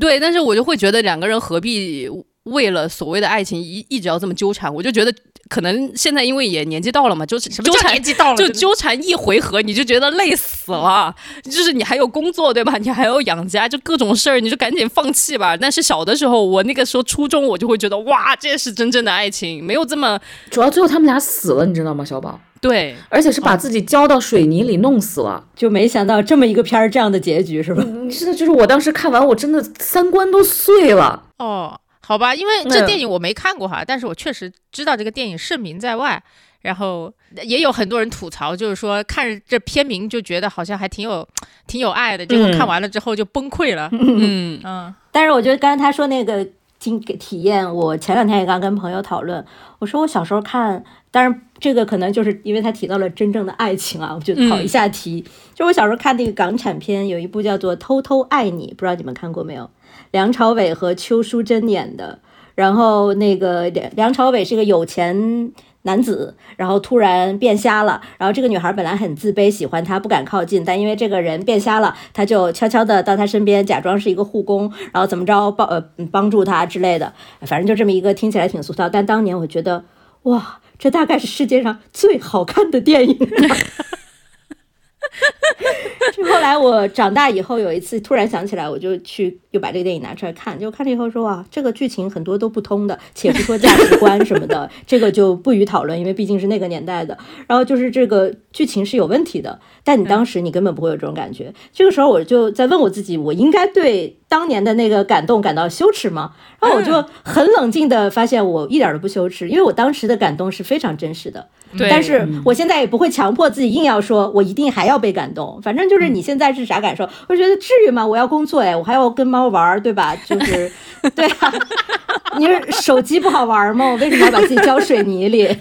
对，但是我就会觉得两个人何必为了所谓的爱情一一直要这么纠缠？我就觉得。可能现在因为也年纪到了嘛，就是纠缠年纪到了，就纠缠一回合你就觉得累死了。就是你还有工作对吧？你还要养家，就各种事儿，你就赶紧放弃吧。但是小的时候，我那个时候初中，我就会觉得哇，这是真正的爱情，没有这么。主要最后他们俩死了，你知道吗？小宝。对，而且是把自己浇到水泥里弄死了，就没想到这么一个片儿这样的结局是吧？是的，就是我当时看完，我真的三观都碎了。哦。好吧，因为这电影我没看过哈，但是我确实知道这个电影盛名在外，然后也有很多人吐槽，就是说看这片名就觉得好像还挺有挺有爱的，结果看完了之后就崩溃了。嗯嗯。但是我觉得刚才他说那个经体验，我前两天也刚跟朋友讨论，我说我小时候看，当然这个可能就是因为他提到了真正的爱情啊，我就跑一下题。就我小时候看那个港产片，有一部叫做《偷偷爱你》，不知道你们看过没有？梁朝伟和邱淑贞演的，然后那个梁梁朝伟是个有钱男子，然后突然变瞎了，然后这个女孩本来很自卑，喜欢他不敢靠近，但因为这个人变瞎了，他就悄悄的到他身边，假装是一个护工，然后怎么着帮呃帮助他之类的，反正就这么一个听起来挺俗套，但当年我觉得哇，这大概是世界上最好看的电影。后来我长大以后，有一次突然想起来，我就去又把这个电影拿出来看，就看了以后说哇，这个剧情很多都不通的，且不说价值观什么的，这个就不予讨论，因为毕竟是那个年代的。然后就是这个剧情是有问题的，但你当时你根本不会有这种感觉。这个时候我就在问我自己，我应该对当年的那个感动感到羞耻吗？然后我就很冷静的发现，我一点都不羞耻，因为我当时的感动是非常真实的。对但是我现在也不会强迫自己硬要说，我一定还要被感动。反正就是你现在是啥感受？我觉得至于吗？我要工作哎，我还要跟猫玩儿，对吧？就是，对啊，你是手机不好玩吗？我为什么要把自己浇水泥里？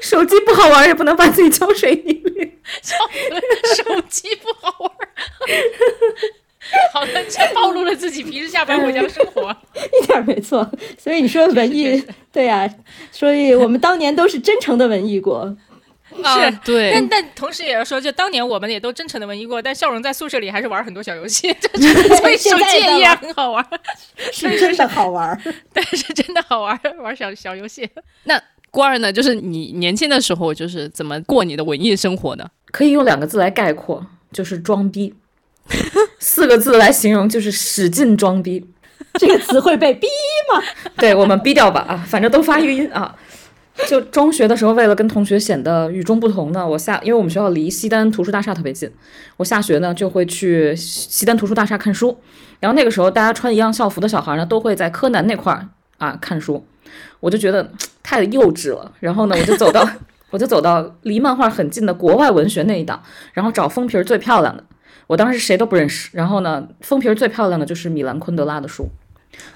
手机不好玩，也不能把自己浇水泥里。手机不好玩儿。好的，这暴露了自己平时下班回家的生活。一点儿没错。所以你说文艺，对呀、所以我们当年都是真诚的文艺过。啊对但但同时也要说，就当年我们也都真诚的文艺过，但笑容在宿舍里还是玩很多小游戏，这所以手机也依然很好玩，是真的好玩儿。但是真的好玩，玩小小游戏。那郭二呢？就是你年轻的时候，就是怎么过你的文艺生活的？可以用两个字来概括，就是装逼。四个字来形容，就是使劲装逼。这个词会被逼吗？对我们逼掉吧啊，反正都发语音啊。就中学的时候，为了跟同学显得与众不同呢，我下因为我们学校离西单图书大厦特别近，我下学呢就会去西单图书大厦看书。然后那个时候，大家穿一样校服的小孩呢，都会在柯南那块儿啊看书，我就觉得 太幼稚了。然后呢，我就走到 我就走到离漫画很近的国外文学那一档，然后找封皮儿最漂亮的。我当时谁都不认识，然后呢，封皮儿最漂亮的就是米兰昆德拉的书。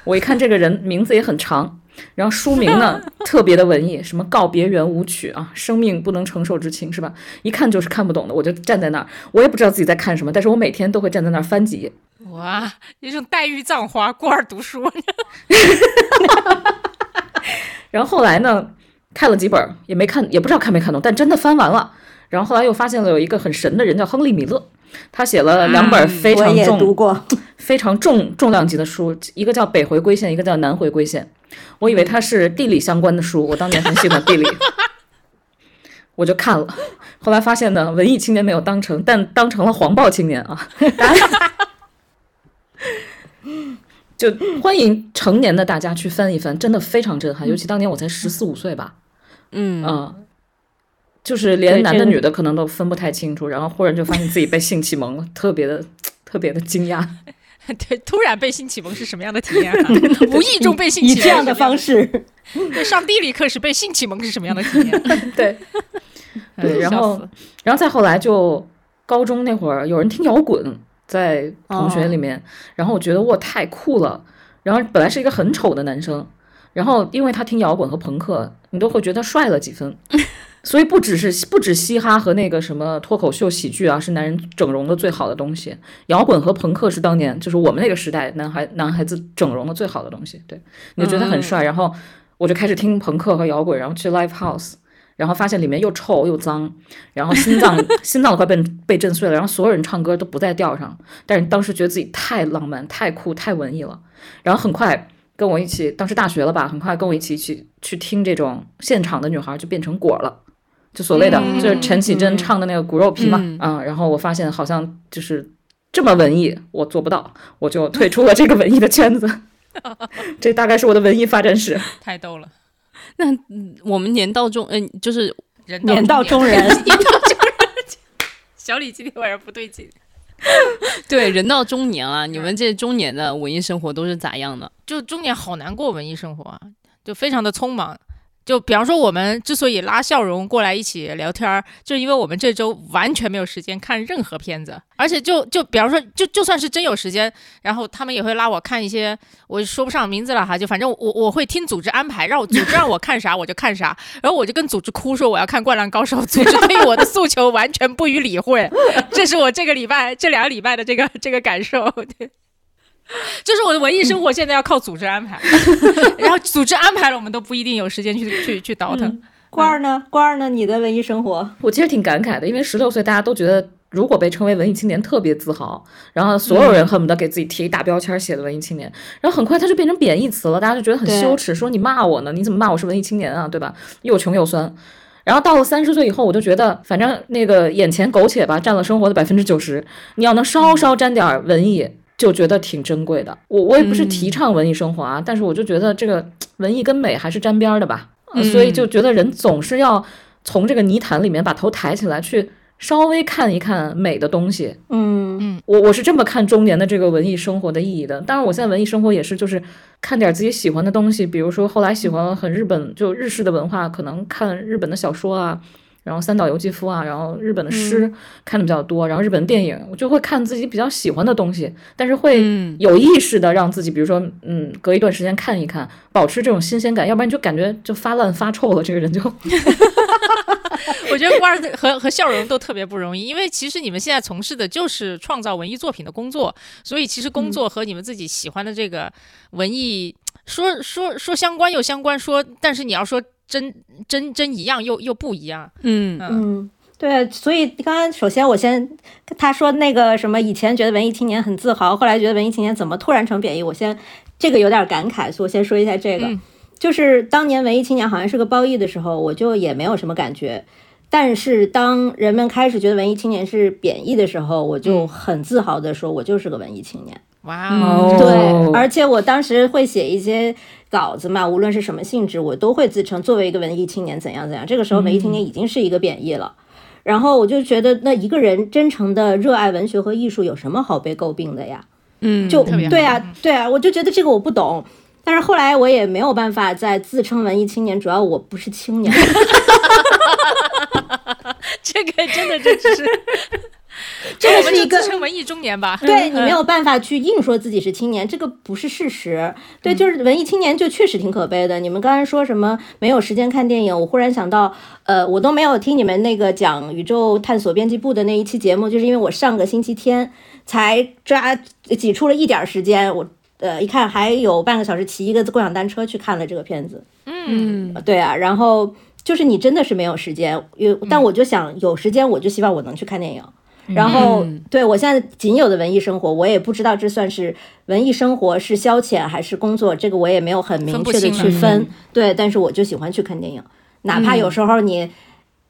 我一看这个人名字也很长，然后书名呢 特别的文艺，什么告别圆舞曲啊，生命不能承受之轻是吧？一看就是看不懂的，我就站在那儿，我也不知道自己在看什么，但是我每天都会站在那儿翻几页。哇，一种黛玉葬花，孤儿读书。然后后来呢，看了几本儿也没看，也不知道看没看懂，但真的翻完了。然后后来又发现了有一个很神的人叫亨利·米勒，他写了两本非常重。非常重重量级的书，一个叫《北回归线》，一个叫《南回归线》。我以为它是地理相关的书，我当年很喜欢地理，我就看了。后来发现呢，文艺青年没有当成，但当成了黄暴青年啊！就欢迎成年的大家去翻一翻，真的非常震撼。尤其当年我才十四五岁吧，嗯，嗯，就是连男的女的可能都分不太清楚，然后忽然就发现自己被性启蒙了，特别的特别的惊讶。对，突然被性启蒙是什么样的体验、啊？无意中被性启蒙以这样的方式，对，上地理课时被性启蒙是什么样的体验？对对，然后然后再后来就高中那会儿，有人听摇滚在同学里面，然后我觉得哇太酷了。然后本来是一个很丑的男生，然后因为他听摇滚和朋克，你都会觉得帅了几分。所以不只是不止嘻哈和那个什么脱口秀喜剧啊，是男人整容的最好的东西。摇滚和朋克是当年就是我们那个时代男孩男孩子整容的最好的东西。对，你就觉得很帅，然后我就开始听朋克和摇滚，然后去 live house。然后发现里面又臭又脏，然后心脏 心脏都快被被震碎了，然后所有人唱歌都不在调上，但是当时觉得自己太浪漫、太酷、太文艺了。然后很快跟我一起，当时大学了吧，很快跟我一起去去听这种现场的女孩就变成果了，就所谓的、嗯就是陈绮贞唱的那个骨肉皮嘛，嗯啊、然后我发现好像就是这么文艺，我做不到，我就退出了这个文艺的圈子。这大概是我的文艺发展史。太逗了，那嗯我们年到中，嗯、就是人年到中人 年到中人。小李今天晚上不对劲，对人到中年啊，你们这中年的文艺生活都是咋样的？就中年好难过文艺生活啊，就非常的匆忙。就比方说，我们之所以拉笑容过来一起聊天儿，就是因为我们这周完全没有时间看任何片子，而且就就比方说，就就算是真有时间，然后他们也会拉我看一些我说不上名字了哈，就反正我我会听组织安排，让我组织让我看啥我就看啥，然后我就跟组织哭说我要看《灌篮高手》，组织对于我的诉求完全不予理会，这是我这个礼拜这两个礼拜的这个这个感受。对。就是我的文艺生活现在要靠组织安排，然后组织安排了，我们都不一定有时间去去去倒腾。官儿呢？官儿呢？你的文艺生活？我其实挺感慨的，因为十六岁大家都觉得，如果被称为文艺青年特别自豪，然后所有人恨不得给自己贴一大标签，写的文艺青年，然后很快他就变成贬义词了，大家就觉得很羞耻，说你骂我呢，你怎么骂我是文艺青年啊，对吧？又穷又酸。然后到了三十岁以后，我就觉得，反正那个眼前苟且吧，占了生活的百分之九十，你要能稍稍沾点儿文艺，就觉得挺珍贵的。我我也不是提倡文艺生活啊，但是我就觉得这个文艺跟美还是沾边儿的吧，呃所以就觉得人总是要从这个泥潭里面把头抬起来，去稍微看一看美的东西。嗯我我是这么看中年的这个文艺生活的意义的。当然，我现在文艺生活也是就是看点自己喜欢的东西，比如说后来喜欢很日本就日式的文化，可能看日本的小说啊。然后三岛由纪夫啊，然后日本的诗看的比较多，然后日本电影我就会看自己比较喜欢的东西，但是会嗯。有意识的让自己，比如说嗯，隔一段时间看一看，保持这种新鲜感，要不然就感觉就发烂发臭了，这个人就 我觉得瓜儿和和笑容都特别不容易，因为其实你们现在从事的就是创造文艺作品的工作，所以其实工作和你们自己喜欢的这个文艺说说说相关又相关，说但是你要说真真真一样又又不一样。嗯嗯，对，所以刚刚首先我先他说那个什么，以前觉得文艺青年很自豪，后来觉得文艺青年怎么突然成贬义？我先这个有点感慨，所以我先说一下这个，嗯就是当年文艺青年好像是个褒义的时候，我就也没有什么感觉。但是当人们开始觉得文艺青年是贬义的时候，我就很自豪的说，我就是个文艺青年。哇哦对，而且我当时会写一些稿子嘛，无论是什么性质，我都会自称作为一个文艺青年怎样怎样。这个时候，文艺青年已经是一个贬义了。然后我就觉得，那一个人真诚的热爱文学和艺术，有什么好被诟病的呀？嗯，就对啊，对啊，我就觉得这个我不懂。但是后来我也没有办法再自称文艺青年，主要我不是青年。这个真的就只是，这我们就个是一个自称文艺中年吧。对你没有办法去硬说自己是青年，这个不是事实。对，就是文艺青年就确实挺可悲的。你们刚才说什么没有时间看电影，我忽然想到，呃，我都没有听你们那个讲宇宙探索编辑部的那一期节目，就是因为我上个星期天才抓挤出了一点儿时间，我呃一看还有半个小时，骑一个共享单车去看了这个片子。嗯对啊，然后就是你真的是没有时间，有，但我就想有时间，我就希望我能去看电影。然后，对我现在仅有的文艺生活，我也不知道这算是文艺生活是消遣还是工作，这个我也没有很明确的分不清了去分。对，但是我就喜欢去看电影，哪怕有时候你、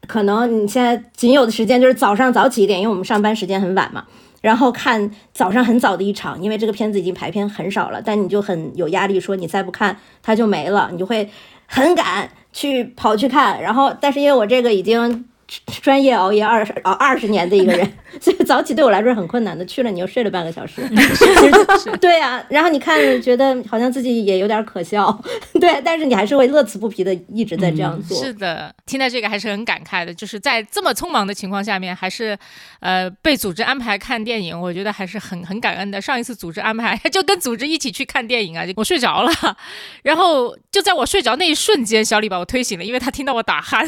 可能你现在仅有的时间就是早上早起一点，因为我们上班时间很晚嘛。然后看早上很早的一场，因为这个片子已经排片很少了，但你就很有压力，说你再不看它就没了，你就会很赶去跑去看。然后，但是因为我这个已经专业熬夜二十熬二十年的一个人，所以早起对我来说是很困难的。去了你又睡了半个小时，对啊，然后你看觉得好像自己也有点可笑，对，但是你还是会乐此不疲的一直在这样做。是的，听到这个还是很感慨的，就是在这么匆忙的情况下面，还是呃被组织安排看电影，我觉得还是很很感恩的。上一次组织安排就跟组织一起去看电影啊，我睡着了，然后就在我睡着那一瞬间，小李把我推醒了，因为他听到我打鼾。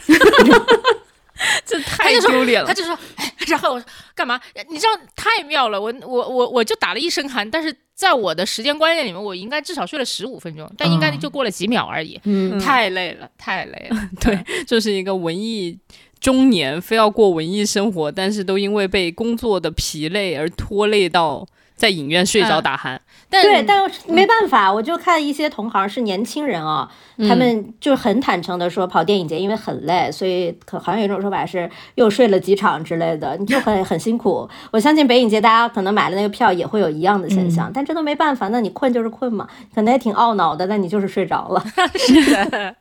这太丢脸了他。就说，哎，然后我说干嘛？你知道太妙了，我我我我就打了一身汗，但是在我的时间观念里面，我应该至少睡了十五分钟，但应该就过了几秒而已。嗯，太累了，太累了。对，就是一个文艺中年，非要过文艺生活，但是都因为被工作的疲累而拖累到在影院睡着嗯打鼾。但对，但没办法，我就看一些同行是年轻人啊、他们就很坦诚的说，跑电影节因为很累，所以可好像有一种说法是又睡了几场之类的，你就很很辛苦。我相信北影节大家可能买了那个票也会有一样的现象，但这都没办法，那你困就是困嘛，可能也挺懊恼的，但你就是睡着了。是的，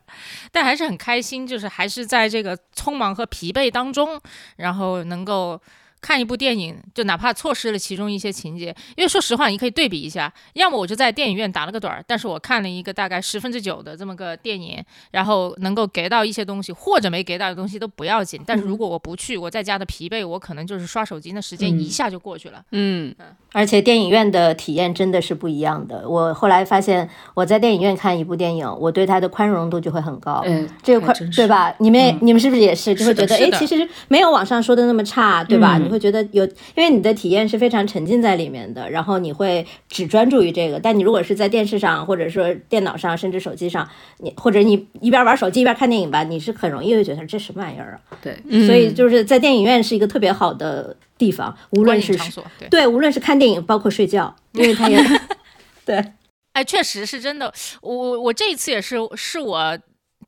但还是很开心，就是还是在这个匆忙和疲惫当中，然后能够。看一部电影，就哪怕错失了其中一些情节，因为说实话，你可以对比一下，要么我就在电影院打了个盹儿，但是我看了一个大概十分之九的这么个电影，然后能够给到一些东西，或者没给到的东西都不要紧。但是如果我不去，我在家的疲惫，我可能就是刷手机，那时间一下就过去了。嗯，而且电影院的体验真的是不一样的。我后来发现，我在电影院看一部电影，我对它的宽容度就会很高。嗯，这个块还真是对吧？你们、你们是不是也是就会觉得，哎，其实没有网上说的那么差，对吧？会觉得有，因为你的体验是非常沉浸在里面的，然后你会只专注于这个。但你如果是在电视上，或者说电脑上，甚至手机上，你或者你一边玩手机一边看电影吧，你是很容易会觉得这什么玩意儿啊？对，所以就是在电影院是一个特别好的地方，无论是场所，对。对，无论是看电影，包括睡觉，因为它也 对。哎，确实是真的。我我我这一次也是，是我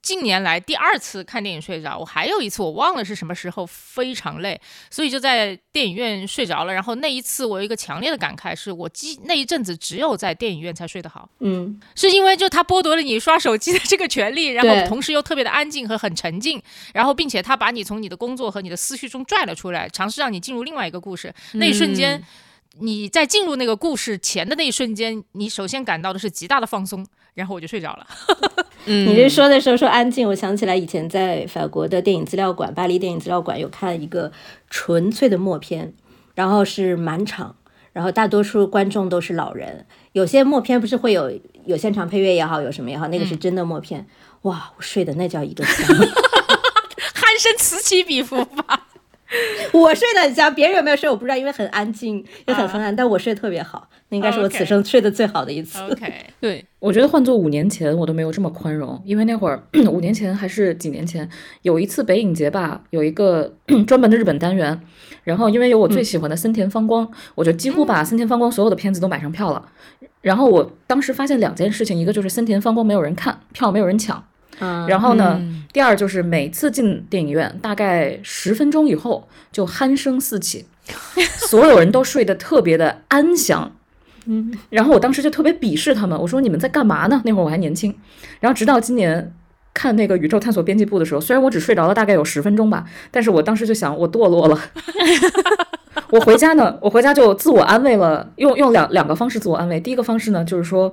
近年来第二次看电影睡着，我还有一次我忘了是什么时候，非常累，所以就在电影院睡着了。然后那一次我有一个强烈的感慨，是我记那一阵子只有在电影院才睡得好，嗯，是因为就他剥夺了你刷手机的这个权利，然后同时又特别的安静和很沉静，然后并且他把你从你的工作和你的思绪中拽了出来，尝试让你进入另外一个故事。那一瞬间，你在进入那个故事前的那一瞬间，你首先感到的是极大的放松，然后我就睡着了。嗯你这说的时候说安静，我想起来以前在法国的电影资料馆，巴黎电影资料馆有看一个纯粹的默片，然后是满场，然后大多数观众都是老人，有些默片不是会有有现场配乐也好，有什么也好，那个是真的默片，哇，我睡的那叫一个 香。鼾声此起彼伏吧。我睡得很香，别人有没有睡我不知道，因为很安静也很昏暗，但我睡得特别好，那应该是我此生睡得最好的一次。OK，对，我觉得换做五年前，我都没有这么宽容，因为那会儿五年前还是几年前，有一次北影节吧，有一个 专门的日本单元，然后因为有我最喜欢的森田芳光，我就几乎把森田芳光所有的片子都买上票了。然后我当时发现两件事情，一个就是森田芳光没有人看，票没有人抢，嗯，然后呢，第二就是每次进电影院，大概十分钟以后就鼾声四起，所有人都睡得特别的安详。嗯，然后我当时就特别鄙视他们，我说你们在干嘛呢？那会儿我还年轻。然后直到今年看那个《宇宙探索编辑部》的时候，虽然我只睡着了大概有十分钟吧，但是我当时就想我堕落了。我回家呢，我回家就自我安慰了，用用两两个方式自我安慰。第一个方式呢，就是说，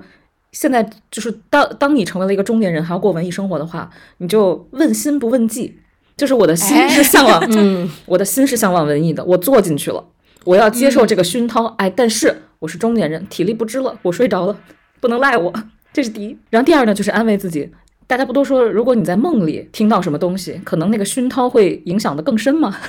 现在就是当当你成为了一个中年人，还要过文艺生活的话，你就问心不问迹。就是我的心是向往，嗯，我的心是向往文艺的，我坐进去了，我要接受这个熏陶。哎，但是我是中年人，体力不支了，我睡着了，不能赖我，这是第一。然后第二呢，就是安慰自己。大家不都说，如果你在梦里听到什么东西，可能那个熏陶会影响的更深吗？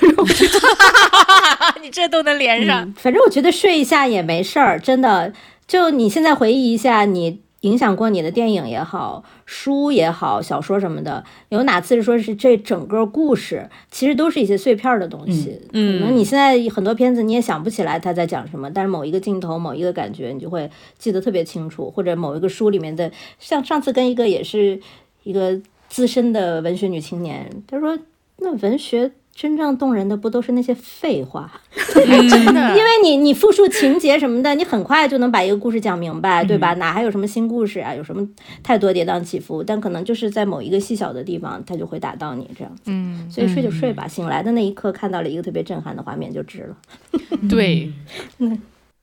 你这都能连上。嗯反正我觉得睡一下也没事儿，真的。就你现在回忆一下，你影响过你的电影也好，书也好，小说什么的，有哪次是说是这整个故事，其实都是一些碎片儿的东西。嗯可能你现在很多片子你也想不起来他在讲什么，但是某一个镜头、某一个感觉，你就会记得特别清楚，或者某一个书里面的，像上次跟一个也是一个资深的文学女青年，她说，那文学。真正动人的不都是那些废话？真的，因为你你复述情节什么的，你很快就能把一个故事讲明白，对吧？哪还有什么新故事啊？有什么太多跌宕起伏？但可能就是在某一个细小的地方，它就会打到你这样。嗯，所以睡就睡吧，醒来的那一刻看到了一个特别震撼的画面就值了。对，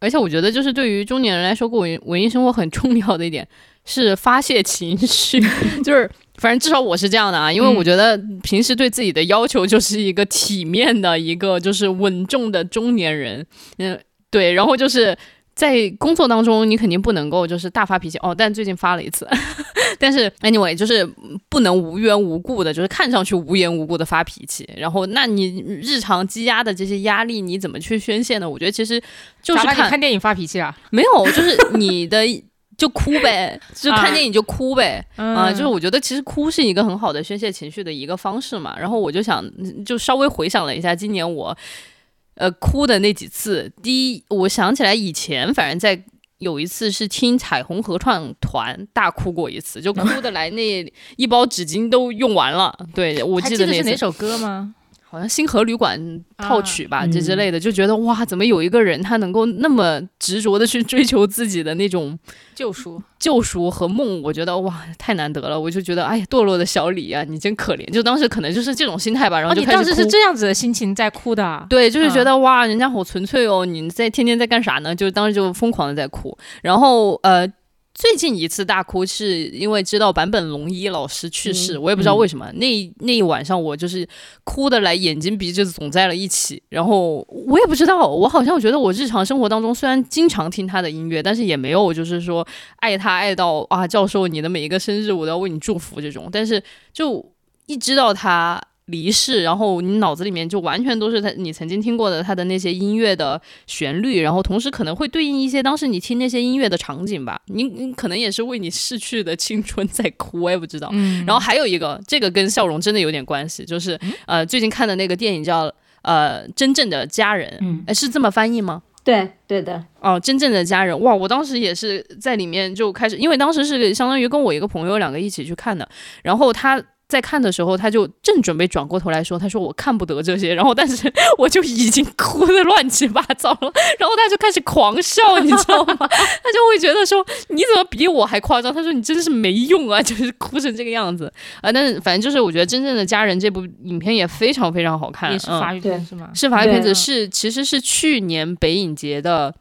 而且我觉得，就是对于中年人来说，过文文艺生活很重要的一点是发泄情绪，就是反正至少我是这样的啊，因为我觉得平时对自己的要求就是一个体面的一个就是稳重的中年人，嗯，对，然后就是。在工作当中，你肯定不能够就是大发脾气哦，但最近发了一次，但是 anyway 就是不能无缘无故的，就是看上去无缘无故的发脾气。然后，那你日常积压的这些压力，你怎么去宣泄呢？我觉得其实就是看电影发脾气啊？没有，就是你的就哭呗，就看电影就哭呗，啊、嗯就是我觉得其实哭是一个很好的宣泄情绪的一个方式嘛。然后我就想，嗯就稍微回想了一下今年我呃哭的那几次，第一，我想起来以前反正在。有一次是听彩虹合唱团大哭过一次，就哭的来那一包纸巾都用完了。对我记得那次记得是哪首歌吗？好像星河旅馆套曲吧，这之嗯类的，就觉得哇，怎么有一个人他能够那么执着的去追求自己的那种救赎。救赎和梦？我觉得哇，太难得了。我就觉得，哎呀，堕落的小李啊，你真可怜。就当时可能就是这种心态吧，然后哦，就开始哭。你当时是这样子的心情在哭的啊？对，就是觉得、哇，人家好纯粹哦，你在天天在干啥呢？就当时就疯狂的在哭，然后呃。最近一次大哭是因为知道坂本龙一老师去世，嗯我也不知道为什么。那那一晚上我就是哭的来，眼睛鼻子总在了一起。然后我也不知道，我好像觉得我日常生活当中虽然经常听他的音乐，但是也没有就是说爱他爱到啊，教授你的每一个生日我都要为你祝福这种。但是就一知道他离世，然后你脑子里面就完全都是他你曾经听过的他的那些音乐的旋律，然后同时可能会对应一些当时你听那些音乐的场景吧。你你可能也是为你逝去的青春在哭，我也不知道。嗯，然后还有一个，这个跟笑容真的有点关系，就是、呃最近看的那个电影叫呃真正的家人，嗯哎是这么翻译吗？对对的，哦，真正的家人，哇！我当时也是在里面就开始，因为当时是相当于跟我一个朋友两个一起去看的，然后他在看的时候，他就正准备转过头来说：“他说我看不得这些。”然后，但是我就已经哭的乱七八糟了。然后他就开始狂笑，你知道吗？他就会觉得说：“你怎么比我还夸张？”他说：“你真是没用啊，就是哭成这个样子啊。”但是反正就是我觉得《真正的家人》这部影片也非常非常好看，也是法语片是吗？是法语片子，是其实是去年北影节的。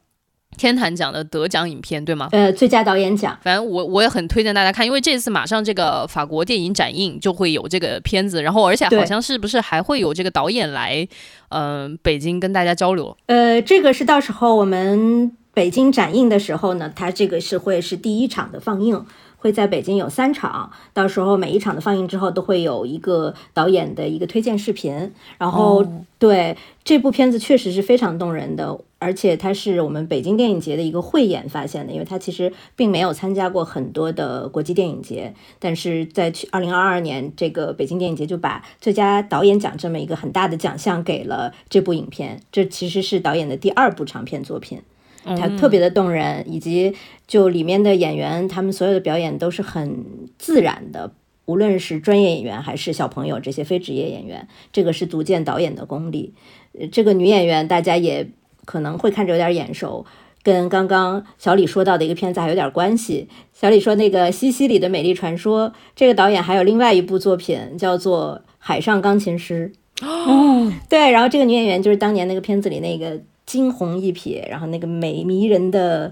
天坛奖的得奖影片对吗？呃，最佳导演奖。反正我我也很推荐大家看，因为这次马上这个法国电影展映就会有这个片子，然后而且好像是不是还会有这个导演来，嗯，北京跟大家交流。呃，这个是到时候我们北京展映的时候呢，它这个是会是第一场的放映。会在北京有三场，到时候每一场的放映之后都会有一个导演的一个推荐视频。然后，对这部片子确实是非常动人的，而且它是我们北京电影节的一个慧眼发现的，因为它其实并没有参加过很多的国际电影节，但是在去二零二二年这个北京电影节就把最佳导演奖这么一个很大的奖项给了这部影片，这其实是导演的第二部长片作品。它特别的动人，以及就里面的演员，他们所有的表演都是很自然的，无论是专业演员还是小朋友这些非职业演员，这个是足见导演的功力。呃这个女演员大家也可能会看着有点眼熟，跟刚刚小李说到的一个片子还有点关系。小李说那个西西里的美丽传说，这个导演还有另外一部作品叫做《海上钢琴师》。哦，对，然后这个女演员就是当年那个片子里那个。惊鸿一瞥，然后那个美迷人的，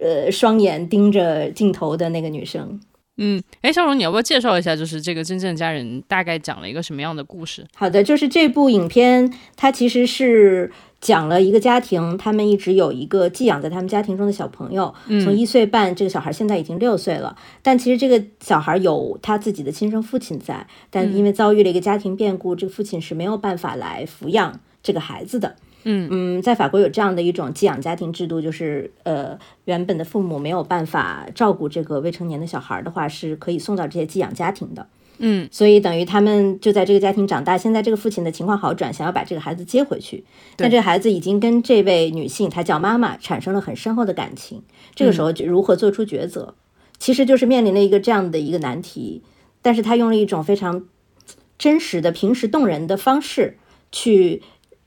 呃，双眼盯着镜头的那个女生。嗯，哎，肖荣，你要不要介绍一下，就是这个真正家人大概讲了一个什么样的故事？好的，就是这部影片，它其实是讲了一个家庭，他们一直有一个寄养在他们家庭中的小朋友，从一岁半，这个小孩现在已经六岁了，但其实这个小孩有他自己的亲生父亲在，但因为遭遇了一个家庭变故，这个父亲是没有办法来抚养这个孩子的。嗯嗯，在法国有这样的一种寄养家庭制度，就是呃，原本的父母没有办法照顾这个未成年的小孩的话，是可以送到这些寄养家庭的。嗯，所以等于他们就在这个家庭长大。现在这个父亲的情况好转，想要把这个孩子接回去，但这个孩子已经跟这位女性，她叫妈妈，产生了很深厚的感情。这个时候就如何做出抉择，其实就是面临了一个这样的一个难题。但是他用了一种非常真实的、平时动人的方式去。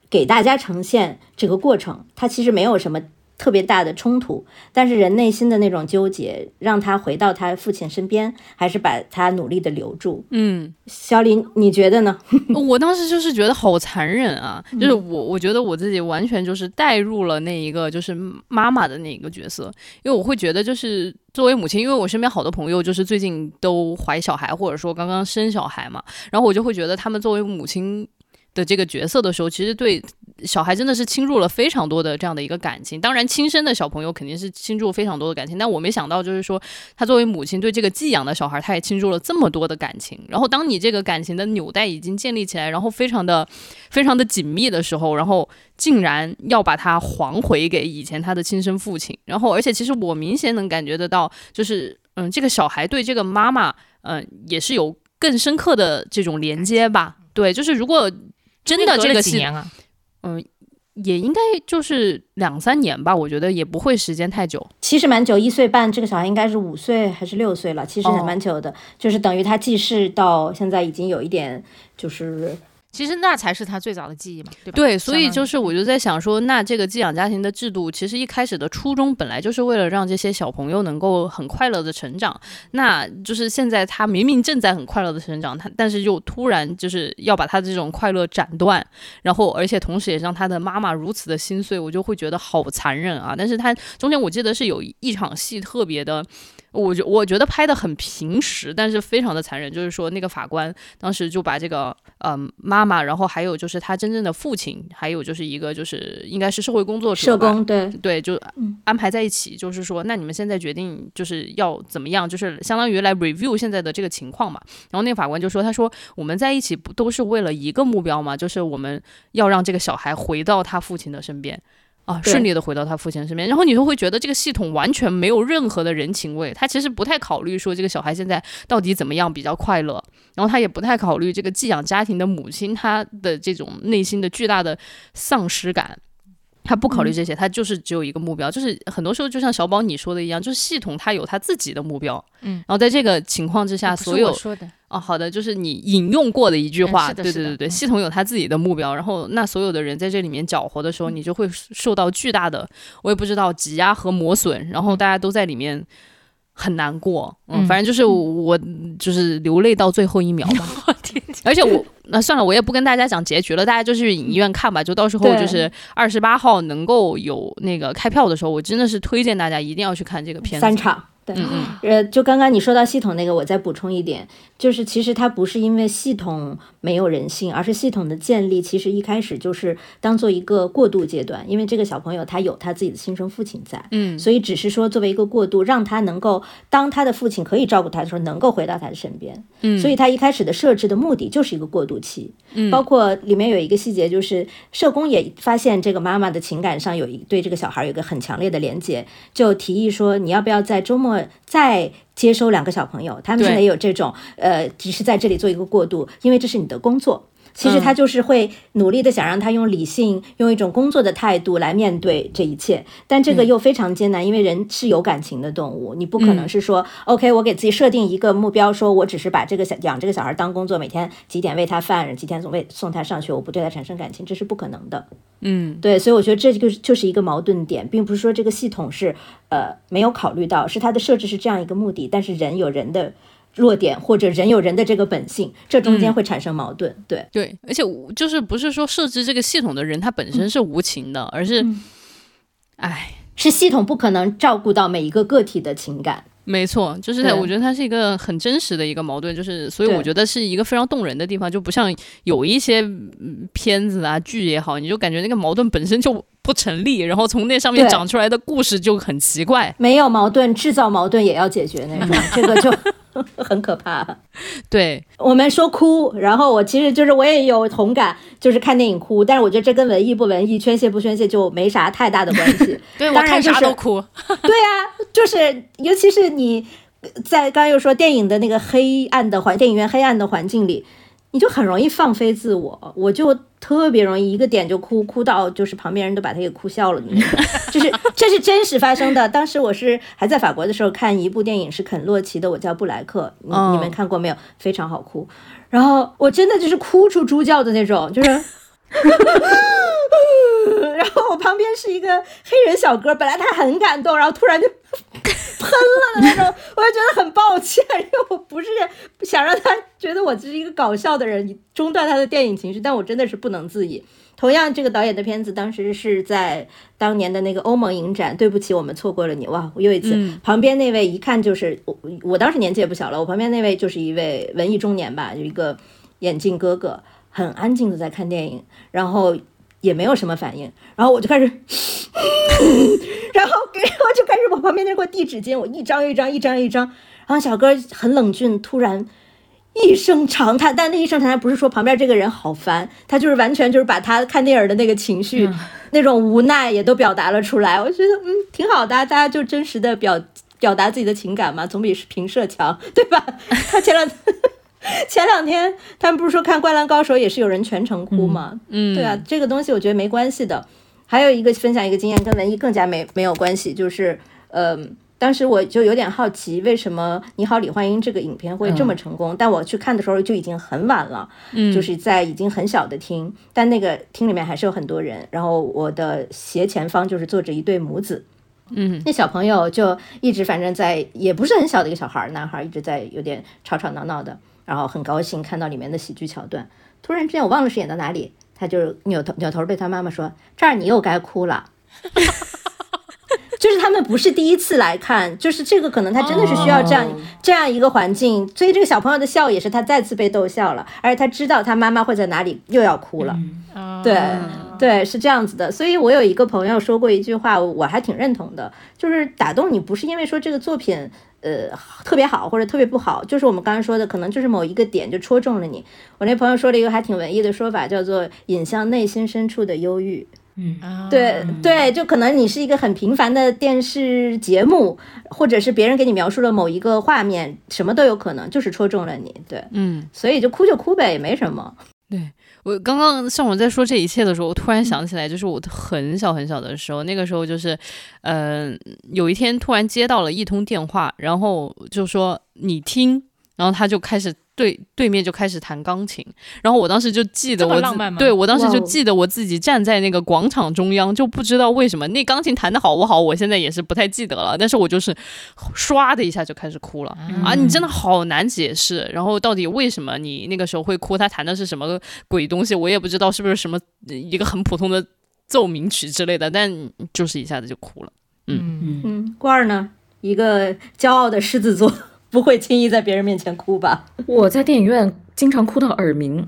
给大家呈现这个过程，它其实没有什么特别大的冲突，但是人内心的那种纠结，让他回到他父亲身边，还是把他努力的留住。嗯，小林，你觉得呢？我当时就是觉得好残忍啊！就是我，我觉得我自己完全就是带入了那一个就是妈妈的那一个角色，因为我会觉得就是作为母亲，因为我身边好多朋友就是最近都怀小孩，或者说刚刚生小孩嘛，然后我就会觉得他们作为母亲。的这个角色的时候，其实对小孩真的是倾入了非常多的这样的一个感情。当然，亲生的小朋友肯定是倾注非常多的感情，但我没想到，就是说他作为母亲对这个寄养的小孩，他也倾注了这么多的感情。然后，当你这个感情的纽带已经建立起来，然后非常的非常的紧密的时候，然后竟然要把它还回给以前他的亲生父亲。然后，而且其实我明显能感觉得到，就是嗯，这个小孩对这个妈妈，嗯，也是有更深刻的这种连接吧。对，就是如果。真的这个几年啊，嗯，也应该就是两三年吧，我觉得也不会时间太久。其实蛮久，一岁半，这个小孩应该是五岁还是六岁了，其实还蛮久的，就是等于他记事到现在已经有一点就是。其实那才是他最早的记忆嘛，对吧？对，所以就是我就在想说，那这个寄养家庭的制度，其实一开始的初衷本来就是为了让这些小朋友能够很快乐的成长。那就是现在他明明正在很快乐的成长，他但是又突然就是要把他的这种快乐斩断，然后而且同时也让他的妈妈如此的心碎，我就会觉得好残忍啊！但是他中间我记得是有一场戏特别的。我觉我觉得拍的很平实，但是非常的残忍。就是说，那个法官当时就把这个呃妈妈，然后还有就是他真正的父亲，还有就是一个就是应该是社会工作者，社工对对，就安排在一起。就是说，那你们现在决定就是要怎么样？就是相当于来 review 现在的这个情况嘛。然后那个法官就说：“他说我们在一起不都是为了一个目标嘛？就是我们要让这个小孩回到他父亲的身边。”啊，顺利的回到他父亲身边，然后你就会觉得这个系统完全没有任何的人情味，他其实不太考虑说这个小孩现在到底怎么样比较快乐，然后他也不太考虑这个寄养家庭的母亲她的这种内心的巨大的丧失感。他不考虑这些，他就是只有一个目标，就是很多时候就像小宝你说的一样，就是系统它有它自己的目标，嗯，然后在这个情况之下，所有说的哦，好的，就是你引用过的一句话，对对对对，系统有它自己的目标，然后那所有的人在这里面搅和的时候，你就会受到巨大的，我也不知道挤压和磨损，然后大家都在里面。很难过，嗯，反正就是我就是流泪到最后一秒吧。而且我那算了，我也不跟大家讲结局了，大家就去影院看吧。就到时候就是二十八号能够有那个开票的时候，我真的是推荐大家一定要去看这个片子。三场。对，呃，就刚刚你说到系统那个，我再补充一点，就是其实它不是因为系统没有人性，而是系统的建立其实一开始就是当做一个过渡阶段，因为这个小朋友他有他自己的亲生父亲在，嗯，所以只是说作为一个过渡，让他能够当他的父亲可以照顾他的时候，能够回到他的身边，嗯，所以他一开始的设置的目的就是一个过渡期，嗯，包括里面有一个细节，就是社工也发现这个妈妈的情感上有一对这个小孩有一个很强烈的连接，就提议说你要不要在周末再。接收两个小朋友，他们现在也有这种，呃，只是在这里做一个过渡，因为这是你的工作。其实他就是会努力的想让他用理性，用一种工作的态度来面对这一切，但这个又非常艰难，因为人是有感情的动物，你不可能是说，OK，我给自己设定一个目标，说我只是把这个小养这个小孩当工作，每天几点喂他饭，几天总喂送他上学，我不对他产生感情，这是不可能的。嗯，对，所以我觉得这个就是一个矛盾点，并不是说这个系统是呃没有考虑到，是它的设置是这样一个目的，但是人有人的。弱点或者人有人的这个本性，这中间会产生矛盾。对。对，而且就是不是说设置这个系统的人他本身是无情的，而是，哎，是系统不可能照顾到每一个个体的情感。没错，就是我觉得它是一个很真实的一个矛盾，就是所以我觉得是一个非常动人的地方，就不像有一些片子啊剧也好，你就感觉那个矛盾本身就不成立，然后从那上面长出来的故事就很奇怪。没有矛盾，制造矛盾也要解决那种，这个就。很可怕，对我们说哭，然后我其实就是我也有同感，就是看电影哭，但是我觉得这跟文艺不文艺、宣泄不宣泄就没啥太大的关系。对我看啥都哭。对啊，就是尤其是你在刚刚又说电影的那个黑暗的环，电影院黑暗的环境里。你就很容易放飞自我，我就特别容易一个点就哭，哭到就是旁边人都把他给哭笑了。就是这是真实发生的。当时我是还在法国的时候看一部电影，是肯洛奇的《我叫布莱克》，你你们看过没有？非常好哭。然后我真的就是哭出猪叫的那种，就是。然后我旁边是一个黑人小哥，本来他很感动，然后突然就喷了的那种，我就觉得很抱歉，因为我不是想让他觉得我只是一个搞笑的人，中断他的电影情绪，但我真的是不能自已。同样，这个导演的片子当时是在当年的那个欧盟影展，对不起，我们错过了你。哇，我又一次旁边那位一看就是我，我当时年纪也不小了，我旁边那位就是一位文艺中年吧，有一个眼镜哥哥，很安静的在看电影，然后。也没有什么反应，然后我就开始，然后给我就开始往旁边那给我递纸巾，我一张一张一张一张，然后小哥很冷峻，突然一声长叹，但那一声长叹不是说旁边这个人好烦，他就是完全就是把他看电影的那个情绪，那种无奈也都表达了出来。我觉得嗯挺好的，大家就真实的表表达自己的情感嘛，总比平射强，对吧？他前两。前两天他们不是说看《灌篮高手》也是有人全程哭吗？嗯，对啊，这个东西我觉得没关系的。还有一个分享一个经验，跟文艺更加没没有关系，就是呃，当时我就有点好奇，为什么《你好，李焕英》这个影片会这么成功？但我去看的时候就已经很晚了，嗯，就是在已经很小的厅，但那个厅里面还是有很多人。然后我的斜前方就是坐着一对母子，嗯，那小朋友就一直反正在也不是很小的一个小孩男孩，一直在有点吵吵闹闹的。然后很高兴看到里面的喜剧桥段，突然之间我忘了是演到哪里，他就扭头扭头对他妈妈说：“这儿你又该哭了。”就是他们不是第一次来看，就是这个可能他真的是需要这样这样一个环境，所以这个小朋友的笑也是他再次被逗笑了，而且他知道他妈妈会在哪里又要哭了。对对，是这样子的。所以我有一个朋友说过一句话，我还挺认同的，就是打动你不是因为说这个作品。呃，特别好或者特别不好，就是我们刚刚说的，可能就是某一个点就戳中了你。我那朋友说了一个还挺文艺的说法，叫做“引向内心深处的忧郁”。嗯，对对，就可能你是一个很平凡的电视节目，或者是别人给你描述了某一个画面，什么都有可能，就是戳中了你。对，嗯，所以就哭就哭呗，也没什么。对我刚刚上午在说这一切的时候，我突然想起来，就是我很小很小的时候，那个时候就是，嗯，有一天突然接到了一通电话，然后就说你听，然后他就开始。对，对面就开始弹钢琴，然后我当时就记得我，对我当时就记得我自己站在那个广场中央，就不知道为什么那钢琴弹的好不好，我现在也是不太记得了。但是我就是唰的一下就开始哭了啊！你真的好难解释，然后到底为什么你那个时候会哭？他弹的是什么鬼东西？我也不知道是不是什么一个很普通的奏鸣曲之类的，但就是一下子就哭了。嗯嗯嗯，罐儿呢？一个骄傲的狮子座。不会轻易在别人面前哭吧？我在电影院经常哭到耳鸣。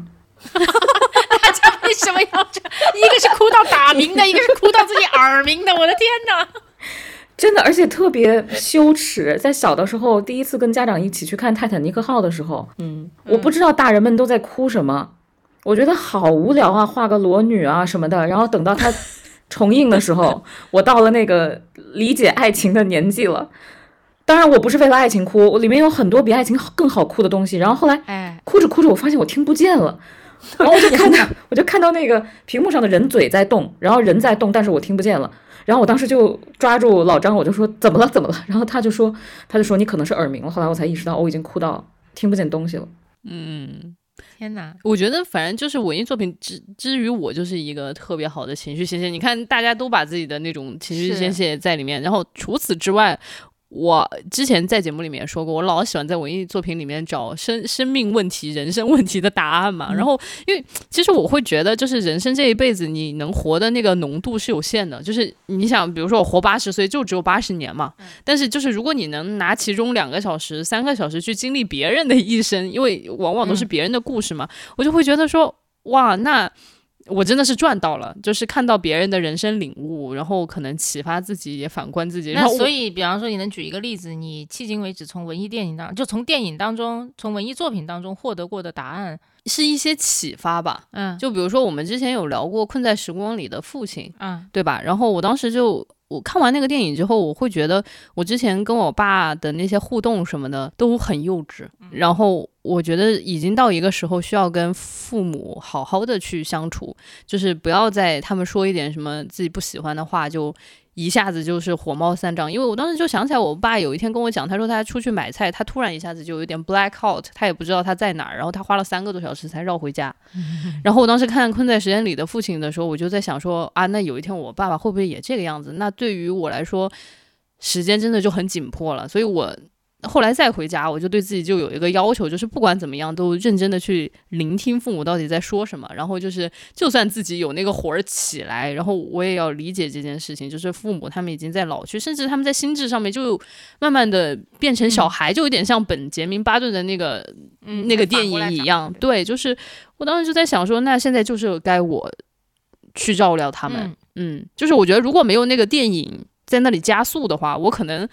大家为什么要这？一个是哭到打鸣的，一个是哭到自己耳鸣的。我的天哪！真的，而且特别羞耻。在小的时候，第一次跟家长一起去看《泰坦尼克号》的时候，嗯，我不知道大人们都在哭什么，我觉得好无聊啊，画个裸女啊什么的。然后等到它重映的时候，我到了那个理解爱情的年纪了。当然，我不是为了爱情哭，我里面有很多比爱情更好哭的东西。然后后来，哎，哭着哭着，我发现我听不见了，然后我就看到，我就看到那个屏幕上的人嘴在动，然后人在动，但是我听不见了。然后我当时就抓住老张，我就说怎么了，怎么了？然后他就说，他就说你可能是耳鸣了。后来我才意识到，我已经哭到听不见东西了。嗯，天哪！我觉得反正就是文艺作品之之于我就是一个特别好的情绪宣泄。你看，大家都把自己的那种情绪宣泄在里面，然后除此之外。我之前在节目里面也说过，我老喜欢在文艺作品里面找生生命问题、人生问题的答案嘛。然后，因为其实我会觉得，就是人生这一辈子，你能活的那个浓度是有限的。就是你想，比如说我活八十岁，就只有八十年嘛。但是，就是如果你能拿其中两个小时、三个小时去经历别人的一生，因为往往都是别人的故事嘛，我就会觉得说，哇，那。我真的是赚到了，就是看到别人的人生领悟，然后可能启发自己，也反观自己。那所以，比方说，你能举一个例子，你迄今为止从文艺电影当，就从电影当中，从文艺作品当中获得过的答案，是一些启发吧？嗯，就比如说我们之前有聊过《困在时光里的父亲》，嗯，对吧？然后我当时就。我看完那个电影之后，我会觉得我之前跟我爸的那些互动什么的都很幼稚。然后我觉得已经到一个时候，需要跟父母好好的去相处，就是不要在他们说一点什么自己不喜欢的话就。一下子就是火冒三丈，因为我当时就想起来，我爸有一天跟我讲，他说他出去买菜，他突然一下子就有点 black out，他也不知道他在哪儿，然后他花了三个多小时才绕回家。然后我当时看《困在时间里的父亲》的时候，我就在想说啊，那有一天我爸爸会不会也这个样子？那对于我来说，时间真的就很紧迫了，所以我。后来再回家，我就对自己就有一个要求，就是不管怎么样都认真的去聆听父母到底在说什么。然后就是，就算自己有那个火儿起来，然后我也要理解这件事情，就是父母他们已经在老去，甚至他们在心智上面就慢慢的变成小孩，就有点像本杰明巴顿的那个那个电影一样。对，就是我当时就在想说，那现在就是该我去照料他们。嗯，就是我觉得如果没有那个电影在那里加速的话，我可能。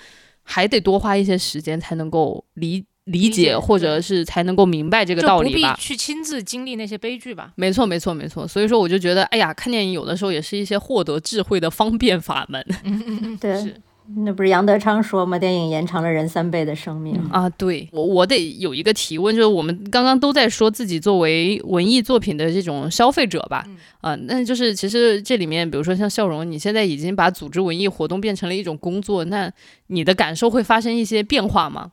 还得多花一些时间才能够理理解，或者是才能够明白这个道理吧。去亲自经历那些悲剧吧。没错，没错，没错。所以说，我就觉得，哎呀，看电影有的时候也是一些获得智慧的方便法门。对。那不是杨德昌说吗？电影延长了人三倍的生命啊！对我，我得有一个提问，就是我们刚刚都在说自己作为文艺作品的这种消费者吧，啊，那就是其实这里面，比如说像笑容，你现在已经把组织文艺活动变成了一种工作，那你的感受会发生一些变化吗？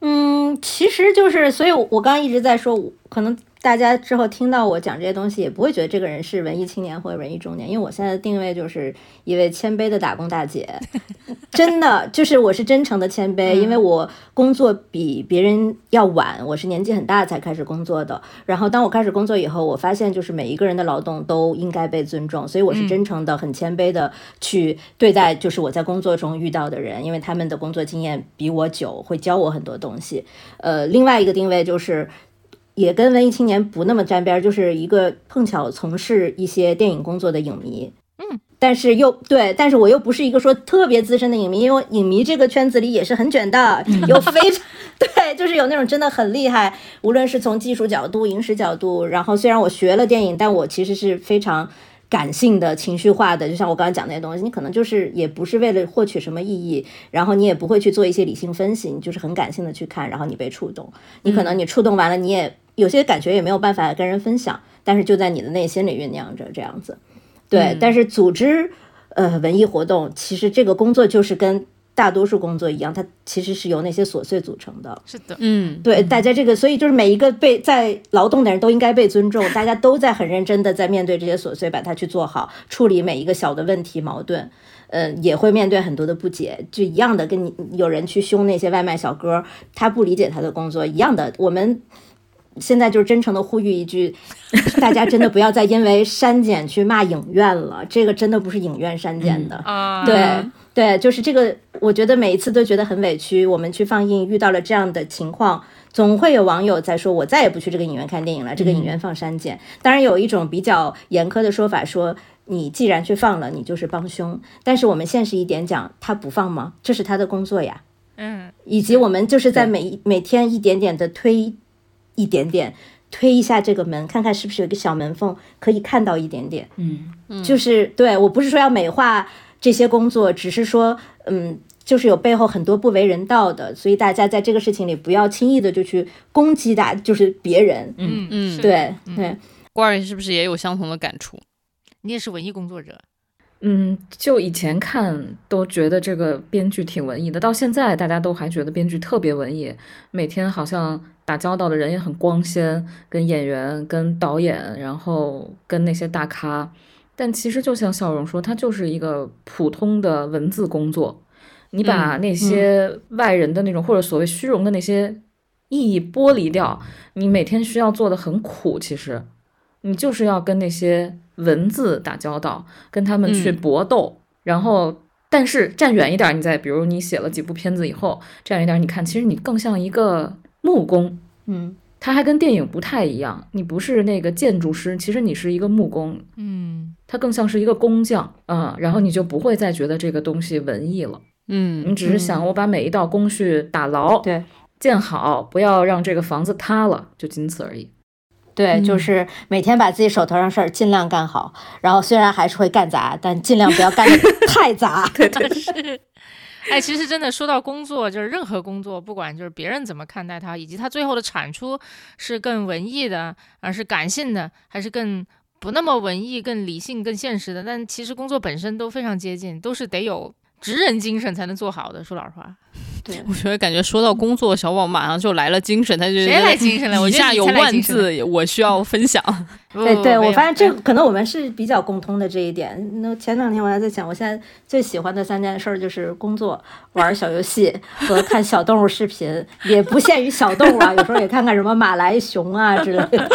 嗯，其实就是，所以我刚刚一直在说，可能。大家之后听到我讲这些东西，也不会觉得这个人是文艺青年或者文艺中年，因为我现在的定位就是一位谦卑的打工大姐，真的就是我是真诚的谦卑，因为我工作比别人要晚，我是年纪很大才开始工作的。然后当我开始工作以后，我发现就是每一个人的劳动都应该被尊重，所以我是真诚的、很谦卑的去对待，就是我在工作中遇到的人，因为他们的工作经验比我久，会教我很多东西。呃，另外一个定位就是。也跟文艺青年不那么沾边，就是一个碰巧从事一些电影工作的影迷，嗯，但是又对，但是我又不是一个说特别资深的影迷，因为影迷这个圈子里也是很卷的，有非常 对，就是有那种真的很厉害，无论是从技术角度、影史角度，然后虽然我学了电影，但我其实是非常感性的、情绪化的，就像我刚才讲那些东西，你可能就是也不是为了获取什么意义，然后你也不会去做一些理性分析，你就是很感性的去看，然后你被触动，你可能你触动完了，你也。有些感觉也没有办法跟人分享，但是就在你的内心里酝酿着这样子。对，但是组织呃文艺活动，其实这个工作就是跟大多数工作一样，它其实是由那些琐碎组成的。是的，嗯，对，大家这个，所以就是每一个被在劳动的人都应该被尊重，大家都在很认真的在面对这些琐碎，把它去做好，处理每一个小的问题矛盾。嗯，也会面对很多的不解，就一样的，跟你有人去凶那些外卖小哥，他不理解他的工作一样的。我们现在就是真诚的呼吁一句，大家真的不要再因为删减去骂影院了，这个真的不是影院删减的。啊，对对，就是这个，我觉得每一次都觉得很委屈。我们去放映遇到了这样的情况，总会有网友在说：“我再也不去这个影院看电影了，这个影院放删减。当然，有一种比较严苛的说法说。你既然去放了，你就是帮凶。但是我们现实一点讲，他不放吗？这是他的工作呀。嗯，以及我们就是在每每天一点点的推，一点点推一下这个门，看看是不是有一个小门缝可以看到一点点。嗯，就是对我不是说要美化这些工作，只是说，嗯，就是有背后很多不为人道的，所以大家在这个事情里不要轻易的就去攻击大，就是别人。嗯嗯对对，瓜儿是不是也有相同的感触？你也是文艺工作者，嗯，就以前看都觉得这个编剧挺文艺的，到现在大家都还觉得编剧特别文艺，每天好像打交道的人也很光鲜，跟演员、跟导演，然后跟那些大咖。但其实就像笑容说，它就是一个普通的文字工作。你把那些外人的那种、或者所谓虚荣的那些意义剥离掉，你每天需要做的很苦。其实，你就是要跟那些。文字打交道，跟他们去搏斗，然后，但是站远一点，你再比如你写了几部片子以后，站远一点，你看，其实你更像一个木工，嗯，它还跟电影不太一样，你不是那个建筑师，其实你是一个木工，嗯，它更像是一个工匠啊，然后你就不会再觉得这个东西文艺了，嗯，你只是想我把每一道工序打牢，对，建好，不要让这个房子塌了，就仅此而已。对，就是每天把自己手头上事儿尽量干好，然后虽然还是会干砸，但尽量不要干的太砸。对对是。哎，其实真的说到工作，就是任何工作，不管就是别人怎么看待它，以及它最后的产出是更文艺的，而是感性的，还是更不那么文艺、更理性、更现实的，但其实工作本身都非常接近，都是得有职人精神才能做好的。说老实话。对，我觉得感觉说到工作，小宝马上就来了精神，他就谁来精神了？我以下有万字，我需要分享。对 对，我发现这可能我们是比较共通的这一点。那前两天我还在想，我现在最喜欢的三件事就是工作、玩小游戏和看小动物视频，也不限于小动物啊，有时候也看看什么马来熊啊之类的。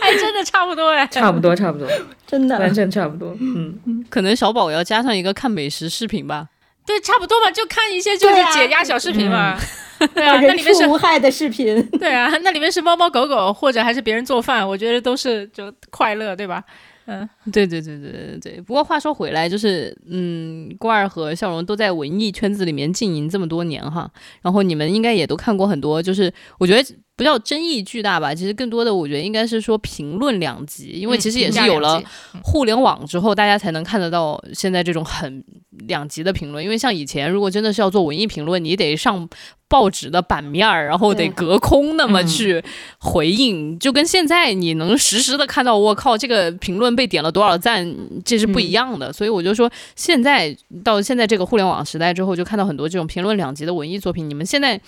哎，真的差不多哎，差不多差不多，真的完全差不多。嗯，可能小宝要加上一个看美食视频吧。对，差不多吧，就看一些就是解压小视频嘛。对啊，那里面是无害的视频。对啊，那里面是猫猫狗狗，或者还是别人做饭，我觉得都是就快乐，对吧？嗯，对对对对对对。不过话说回来，就是嗯，郭二和笑容都在文艺圈子里面经营这么多年哈，然后你们应该也都看过很多，就是我觉得。不叫争议巨大吧，其实更多的我觉得应该是说评论两极，因为其实也是有了互联网之后，大家才能看得到现在这种很两极的评论。因为像以前，如果真的是要做文艺评论，你得上报纸的版面儿，然后得隔空那么去回应，就跟现在你能实时的看到，我靠，这个评论被点了多少赞，这是不一样的。所以我就说，现在到现在这个互联网时代之后，就看到很多这种评论两极的文艺作品。你们现在。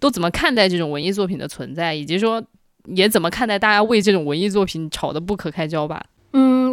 都怎么看待这种文艺作品的存在，以及说也怎么看待大家为这种文艺作品吵得不可开交吧？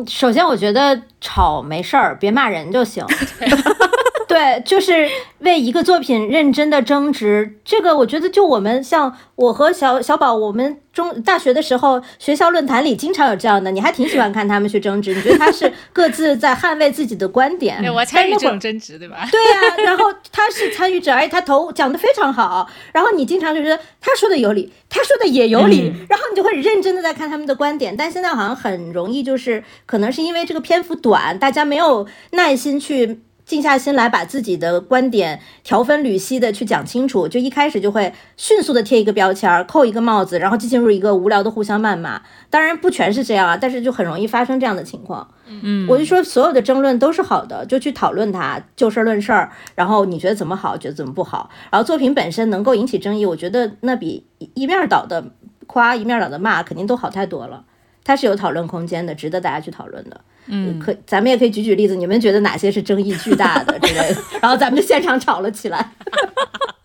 首先我觉得吵没事儿，别骂人就行。对，就是为一个作品认真的争执，这个我觉得就我们像我和小小宝，我们中大学的时候学校论坛里经常有这样的，你还挺喜欢看他们去争执，你觉得他是各自在捍卫自己的观点。对，我参与这种争执，对吧？对呀，然后他是参与者，而且他头讲的非常好，然后你经常就觉得他说的有理，他说的也有理，然后你就会认真的在看他们的观点。但现在好像很容易就是可能是因为这个篇幅短，大家没有耐心去。静下心来，把自己的观点条分缕析的去讲清楚，就一开始就会迅速的贴一个标签，扣一个帽子，然后就进入一个无聊的互相谩骂。当然不全是这样啊，但是就很容易发生这样的情况。嗯，我就说所有的争论都是好的，就去讨论它，就事论事儿。然后你觉得怎么好，觉得怎么不好。然后作品本身能够引起争议，我觉得那比一面倒的夸一面倒的骂肯定都好太多了。它是有讨论空间的，值得大家去讨论的。嗯，可咱们也可以举举例子，你们觉得哪些是争议巨大的之类的，然后咱们就现场吵了起来。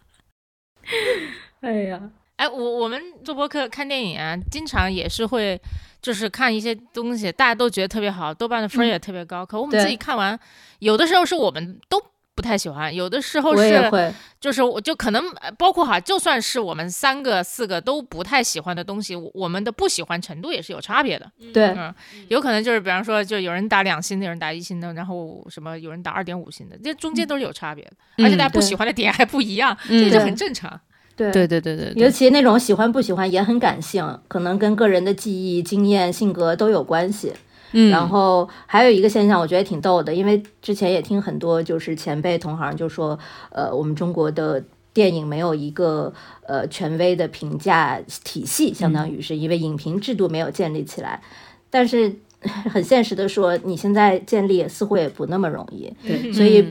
哎呀，哎，我我们做播客看电影啊，经常也是会就是看一些东西，大家都觉得特别好，豆瓣的分也特别高，可我们自己看完，有的时候是我们都不太喜欢，有的时候是会，就是我就可能呃包括哈，就算是我们三个四个都不太喜欢的东西，我我们的不喜欢程度也是有差别的。对，嗯，有可能就是比方说，就有人打两星的，有人打一星的，然后什么有人打二点五星的，这中间都是有差别的，而且大家不喜欢的点还不一样，嗯这就很正常。对对对对对尤，其那种喜欢不喜欢也很感性，可能跟个人的记忆、经验、性格都有关系。嗯，然后还有一个现象，我觉得挺逗的，因为之前也听很多就是前辈同行就说，呃，我们中国的电影没有一个呃权威的评价体系，相当于是因为影评制度没有建立起来。但是 很现实的说，你现在建立似乎也不那么容易，对所以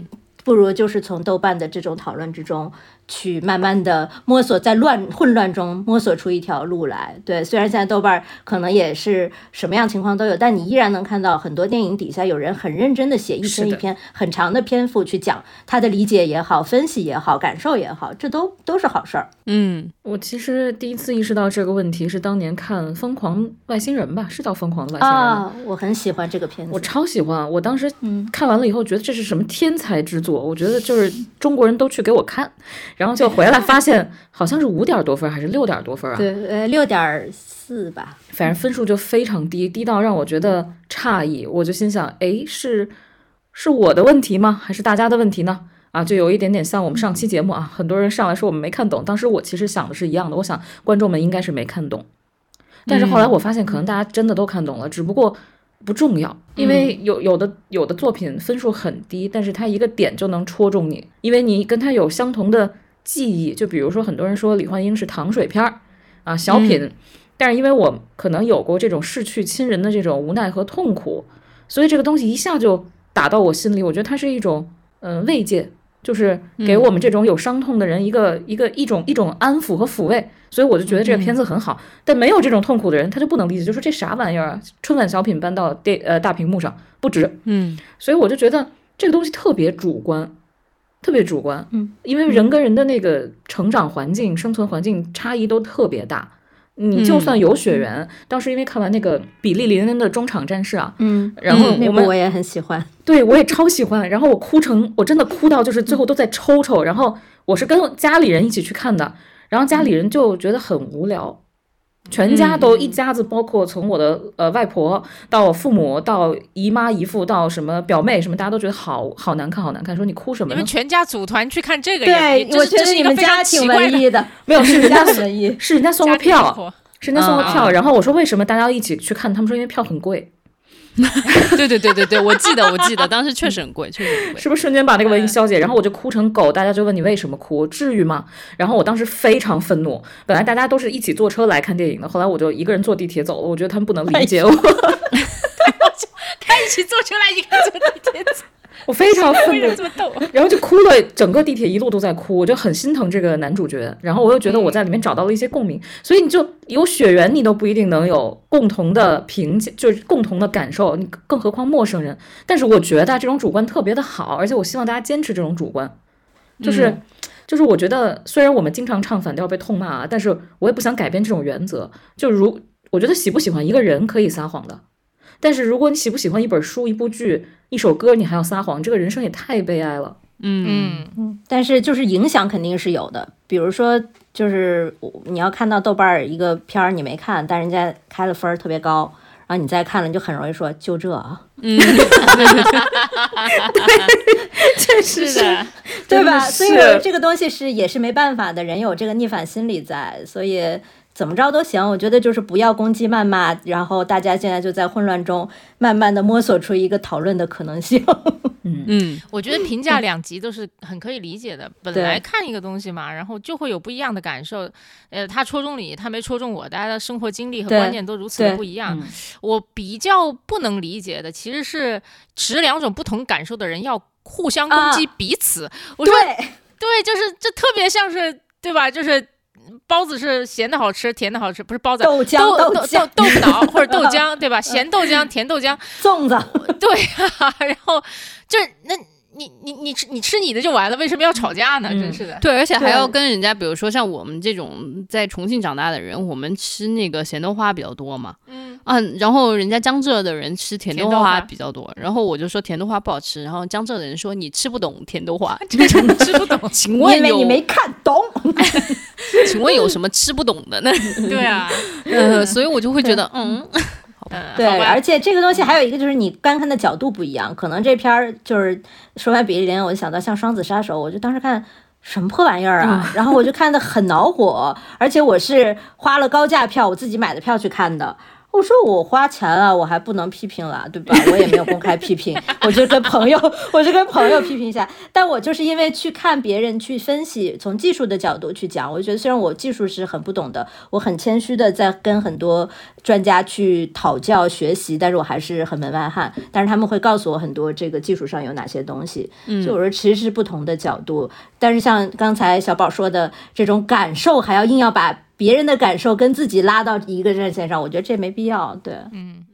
不如就是从豆瓣的这种讨论之中。去慢慢的摸索，在乱混乱中摸索出一条路来。对，虽然现在豆瓣儿可能也是什么样情况都有，但你依然能看到很多电影底下有人很认真的写一篇一篇很长的篇幅去讲他的理解也好、分析也好、感受也好，这都都是好事儿。嗯我其实第一次意识到这个问题是当年看《疯狂外星人》吧，是叫《疯狂的外星人》吗？啊，我很喜欢这个片子。我超喜欢，我当时嗯看完了以后，觉得这是什么天才之作，我觉得就是中国人都去给我看，然后就回来发现好像是五点多分还是六点多分啊，对，呃，六点四吧。反正分数就非常低，低到让我觉得诧异，我就心想，诶，是是我的问题吗？还是大家的问题呢？啊，就有一点点像我们上期节目啊，很多人上来说我们没看懂，当时我其实想的是一样的，我想观众们应该是没看懂，但是后来我发现可能大家真的都看懂了，只不过不重要，因为有有的有的作品分数很低，但是它一个点就能戳中你，因为你跟他有相同的记忆，就比如说很多人说李焕英是糖水片儿啊小品，但是因为我可能有过这种逝去亲人的这种无奈和痛苦，所以这个东西一下就打到我心里，我觉得它是一种嗯、呃慰藉。就是给我们这种有伤痛的人一个、一个一种一种安抚和抚慰，所以我就觉得这个片子很好。但没有这种痛苦的人，他就不能理解，就说这啥玩意儿啊？春晚小品搬到电呃大屏幕上不值。嗯所以我就觉得这个东西特别主观，特别主观。嗯，因为人跟人的那个成长环境、生存环境差异都特别大。你就算有血缘，当时因为看完那个比利林恩的中场战事啊，嗯，然后我们那部我也很喜欢。对我也超喜欢，然后我哭成我真的哭到就是最后都在抽抽，然后我是跟家里人一起去看的，然后家里人就觉得很无聊，全家都一家子，包括从我的呃外婆到我父母到姨妈姨父到什么表妹什么，大家都觉得好好难看好难看，说你哭什么你们？全家组团去看这个也，对，这我觉得是这是你们家挺文艺的，没有是人家文艺。是人家送的票，是人家送的票，嗯然后我说为什么大家要一起去看？他们说因为票很贵，对对对对对，我记得我记得，当时确实很贵，确实很贵。是不是瞬间把那个文艺消解？然后我就哭成狗，大家就问你为什么哭，至于吗？然后我当时非常愤怒，本来大家都是一起坐车来看电影的，后来我就一个人坐地铁走了，我觉得他们不能理解我，他一起坐车来，一个人坐地铁走，我非常愤怒？然后就哭了，整个地铁一路都在哭，我就很心疼这个男主角，然后我又觉得我在里面找到了一些共鸣，所以你就有血缘，你都不一定能有共同的评价，就是共同的感受，你更何况陌生人。但是我觉得这种主观特别的好，而且我希望大家坚持这种主观，就是。就是我觉得，虽然我们经常唱反调被痛骂啊，但是我也不想改变这种原则。就如我觉得喜不喜欢一个人可以撒谎的，但是如果你喜不喜欢一本书、一部剧、一首歌，你还要撒谎，这个人生也太悲哀了。嗯。嗯，但是就是影响肯定是有的，比如说就是你要看到豆瓣儿一个片儿你没看，但人家开了分儿特别高，然后你再看了，你就很容易说就这。啊，嗯，确实是的，对吧？所以是这个东西是也是没办法的，人有这个逆反心理在，所以怎么着都行。我觉得就是不要攻击谩骂，然后大家现在就在混乱中慢慢的摸索出一个讨论的可能性。嗯我觉得 评价两极都是很可以理解的。本来看一个东西嘛，然后就会有不一样的感受。呃，他戳中你，他没戳中我，大家的生活经历和观念都如此的不一样。嗯我比较不能理解的，其实是持两种不同感受的人要互相攻击彼此。我说对，对，就是这特别像是对吧？就是包子是咸的好吃，甜的好吃，不是包子，豆浆豆豆豆腐脑或者豆 浆，对吧？咸豆浆、甜豆浆，粽子，对啊，然后就是那你你你吃你吃你的就完了，为什么要吵架呢？嗯真是的。对，而且还要跟人家，比如说像我们这种在重庆长大的人，我们吃那个咸豆花比较多嘛，嗯，啊，然后人家江浙的人吃甜豆花比较多，然后我就说甜豆花不好吃，然后江浙的人说你吃不懂甜豆花，这真的吃不懂。请问有因为你没看懂。请问有什么吃不懂的呢？对啊，呃，所以我就会觉得，嗯，好吧而且这个东西还有一个就是你观看的角度不一样，可能这片儿就是说完比利林，我就想到像《双子杀手》，我就当时看。什么破玩意儿啊！然后我就看得很恼火，而且我是花了高价票，我自己买的票去看的。我说我花钱了，我还不能批评了，对吧？我也没有公开批评，我就跟朋友，我就跟朋友批评一下。但我就是因为去看别人去分析，从技术的角度去讲，我就觉得虽然我技术是很不懂的，我很谦虚的在跟很多专家去讨教学习，但是我还是很门外汉。但是他们会告诉我很多这个技术上有哪些东西，所以我说其实是不同的角度。但是像刚才小宝说的这种感受，还要硬要把别人的感受跟自己拉到一个战线上，我觉得这没必要。对，嗯。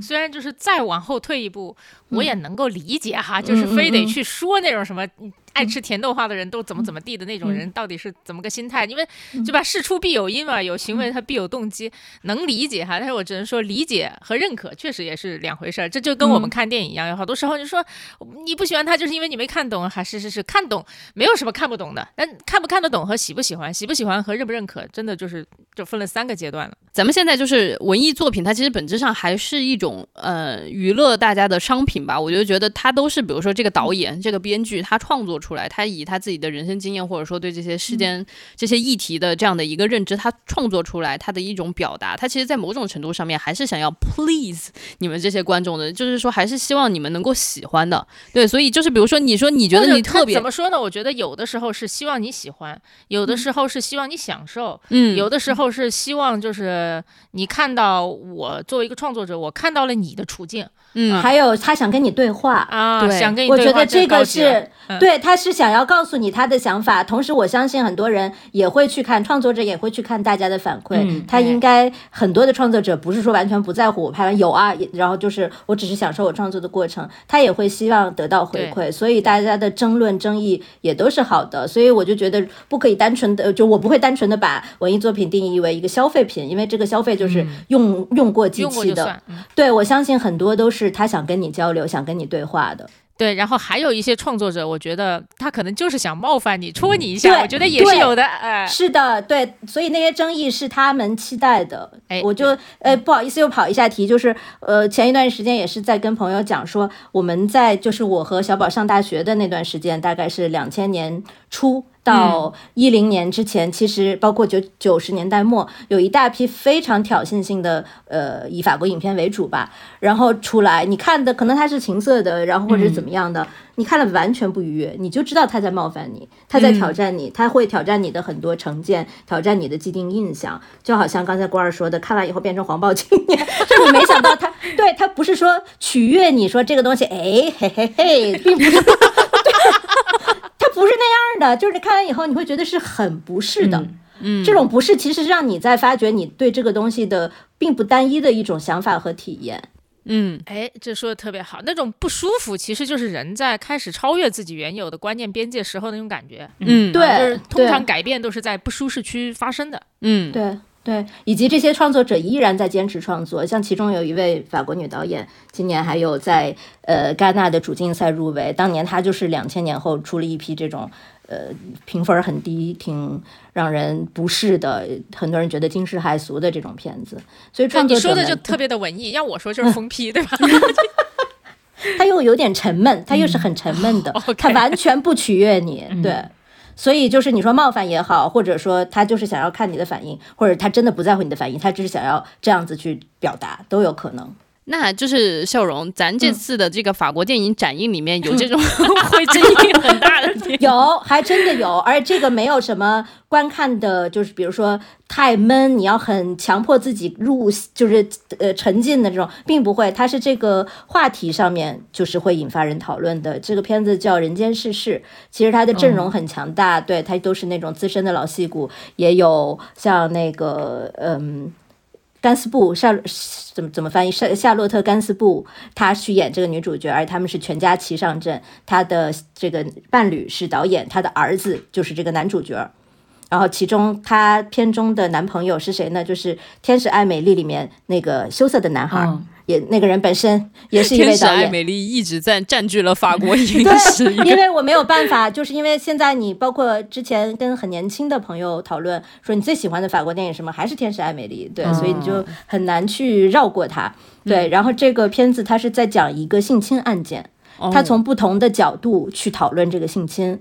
虽然就是再往后退一步，我也能够理解哈，嗯就是非得去说那种什么嗯爱吃甜豆花的人都怎么怎么地的那种人到底是怎么个心态，因为对吧，事出必有因嘛，有行为它必有动机，能理解哈。但是我只能说，理解和认可确实也是两回事儿。这就跟我们看电影一样，有好多时候你说你不喜欢他，就是因为你没看懂，还是是是看懂，没有什么看不懂的。但看不看得懂和喜不喜欢，喜不喜欢和认不认可，真的就是就分了三个阶段了。咱们现在就是文艺作品，它其实本质上还是一种呃娱乐大家的商品吧。我就觉得它都是，比如说这个导演、这个编剧，他创作出来，他以他自己的人生经验，或者说对这些事件、这些议题的这样的一个认知，他创作出来他的一种表达。他其实，在某种程度上面，还是想要 please 你们这些观众的，就是说，还是希望你们能够喜欢的。对，所以就是比如说，你说你觉得你特别怎么说呢？我觉得有的时候是希望你喜欢，有的时候是希望你享受，嗯有的时候是希望就是你看到我作为一个创作者，我看到了你的处境嗯还有他想跟你对话，啊，对想跟你对话我觉得这个是嗯对，他是想要告诉你他的想法，同时我相信很多人也会去看，创作者也会去看大家的反馈。嗯他应该很多的创作者不是说完全不在乎我拍完有啊，然后就是我只是享受我创作的过程，他也会希望得到回馈，所以大家的争论争议也都是好的。所以我就觉得不可以单纯的，就我不会单纯的把文艺作品定义为一个消费品，因为这个消费就是用、用过即用过弃的。嗯对我相信很多都是他想跟你交流，想跟你对话的。对，然后还有一些创作者，我觉得他可能就是想冒犯你，戳你一下，我觉得也是有的。哎，是的，对，所以那些争议是他们期待的。哎我就呃不好意思又跑一下题，就是呃前一段时间也是在跟朋友讲说，我们在就是我和小宝上大学的那段时间，大概是两千年初。到一零年之前，其实包括九九十年代末，有一大批非常挑衅性的，呃，以法国影片为主吧，然后出来，你看的可能它是情色的，然后或者怎么样的，你看了完全不愉悦，你就知道他在冒犯你，他在挑战你，他会挑战你的很多成见，挑战你的既定印象，就好像刚才郭二说的，看完以后变成黄暴青年，就你没想到他对他不是说取悦你说这个东西，哎嘿嘿嘿，并不是，不是那样的，就是你看完以后你会觉得是很不适的。嗯这种不适其实让你在发掘你对这个东西的并不单一的一种想法和体验。嗯哎，这说的特别好。那种不舒服，其实就是人在开始超越自己原有的观念边界时候那种感觉。嗯对就是通常改变都是在不舒适区发生的。嗯对对，以及这些创作者依然在坚持创作，像其中有一位法国女导演，今年还有在呃戛纳的主竞赛入围。当年她就是两千年后出了一批这种呃评分很低、挺让人不适的，很多人觉得惊世骇俗的这种片子。所以创作你说的就特别的文艺，要我说就是疯批，对吧？他又有点沉闷，他又是很沉闷的他完全不取悦你，对。所以就是你说冒犯也好，或者说他就是想要看你的反应，或者他真的不在乎你的反应，他只是想要这样子去表达，都有可能。那就是笑容，咱嗯这次的这个法国电影展映里面有这种 会争议很大的电影，有，还真的有，而这个没有什么观看的，就是比如说太闷，你要很强迫自己入，就是呃沉浸的这种，并不会。它是这个话题上面就是会引发人讨论的。这个片子叫《人间世事》，其实它的阵容很强大，对，它都是那种资深的老戏骨，也有像那个嗯。甘斯布夏怎么怎么翻译？夏夏洛特甘斯布，她去演这个女主角，而他们是全家齐上阵。她的这个伴侣是导演，她的儿子就是这个男主角。然后其中她片中的男朋友是谁呢？就是《天使爱美丽》里面那个羞涩的男孩，也那个人本身也是一天使位导演。爱美丽一直在占据了法国影 对，因为我没有办法，就是因为现在你包括之前跟很年轻的朋友讨论，说你最喜欢的法国电影什么，还是《天使爱美丽》，对，所以你就很难去绕过它。对，然后这个片子它是在讲一个性侵案件，它从不同的角度去讨论这个性侵。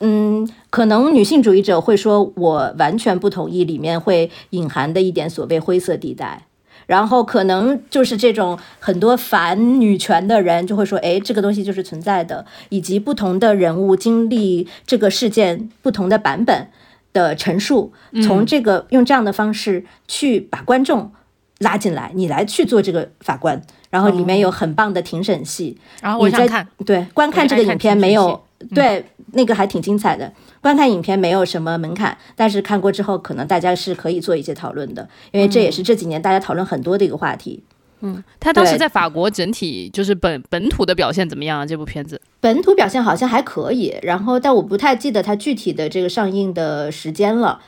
嗯，可能女性主义者会说，我完全不同意里面会隐含的一点所谓灰色地带。然后可能就是这种很多反女权的人就会说，哎，这个东西就是存在的，以及不同的人物经历这个事件不同的版本的陈述，从这个用这样的方式去把观众拉进来，你来去做这个法官，然后里面有很棒的庭审戏，然后我你在想看，对，观看这个影片没有嗯对那个还挺精彩的。观看影片没有什么门槛，但是看过之后，可能大家是可以做一些讨论的，因为这也是这几年大家讨论很多的一个话题。嗯他当时在法国整体就是本本土的表现怎么样啊？这部片子本土表现好像还可以，然后但我不太记得它具体的这个上映的时间了。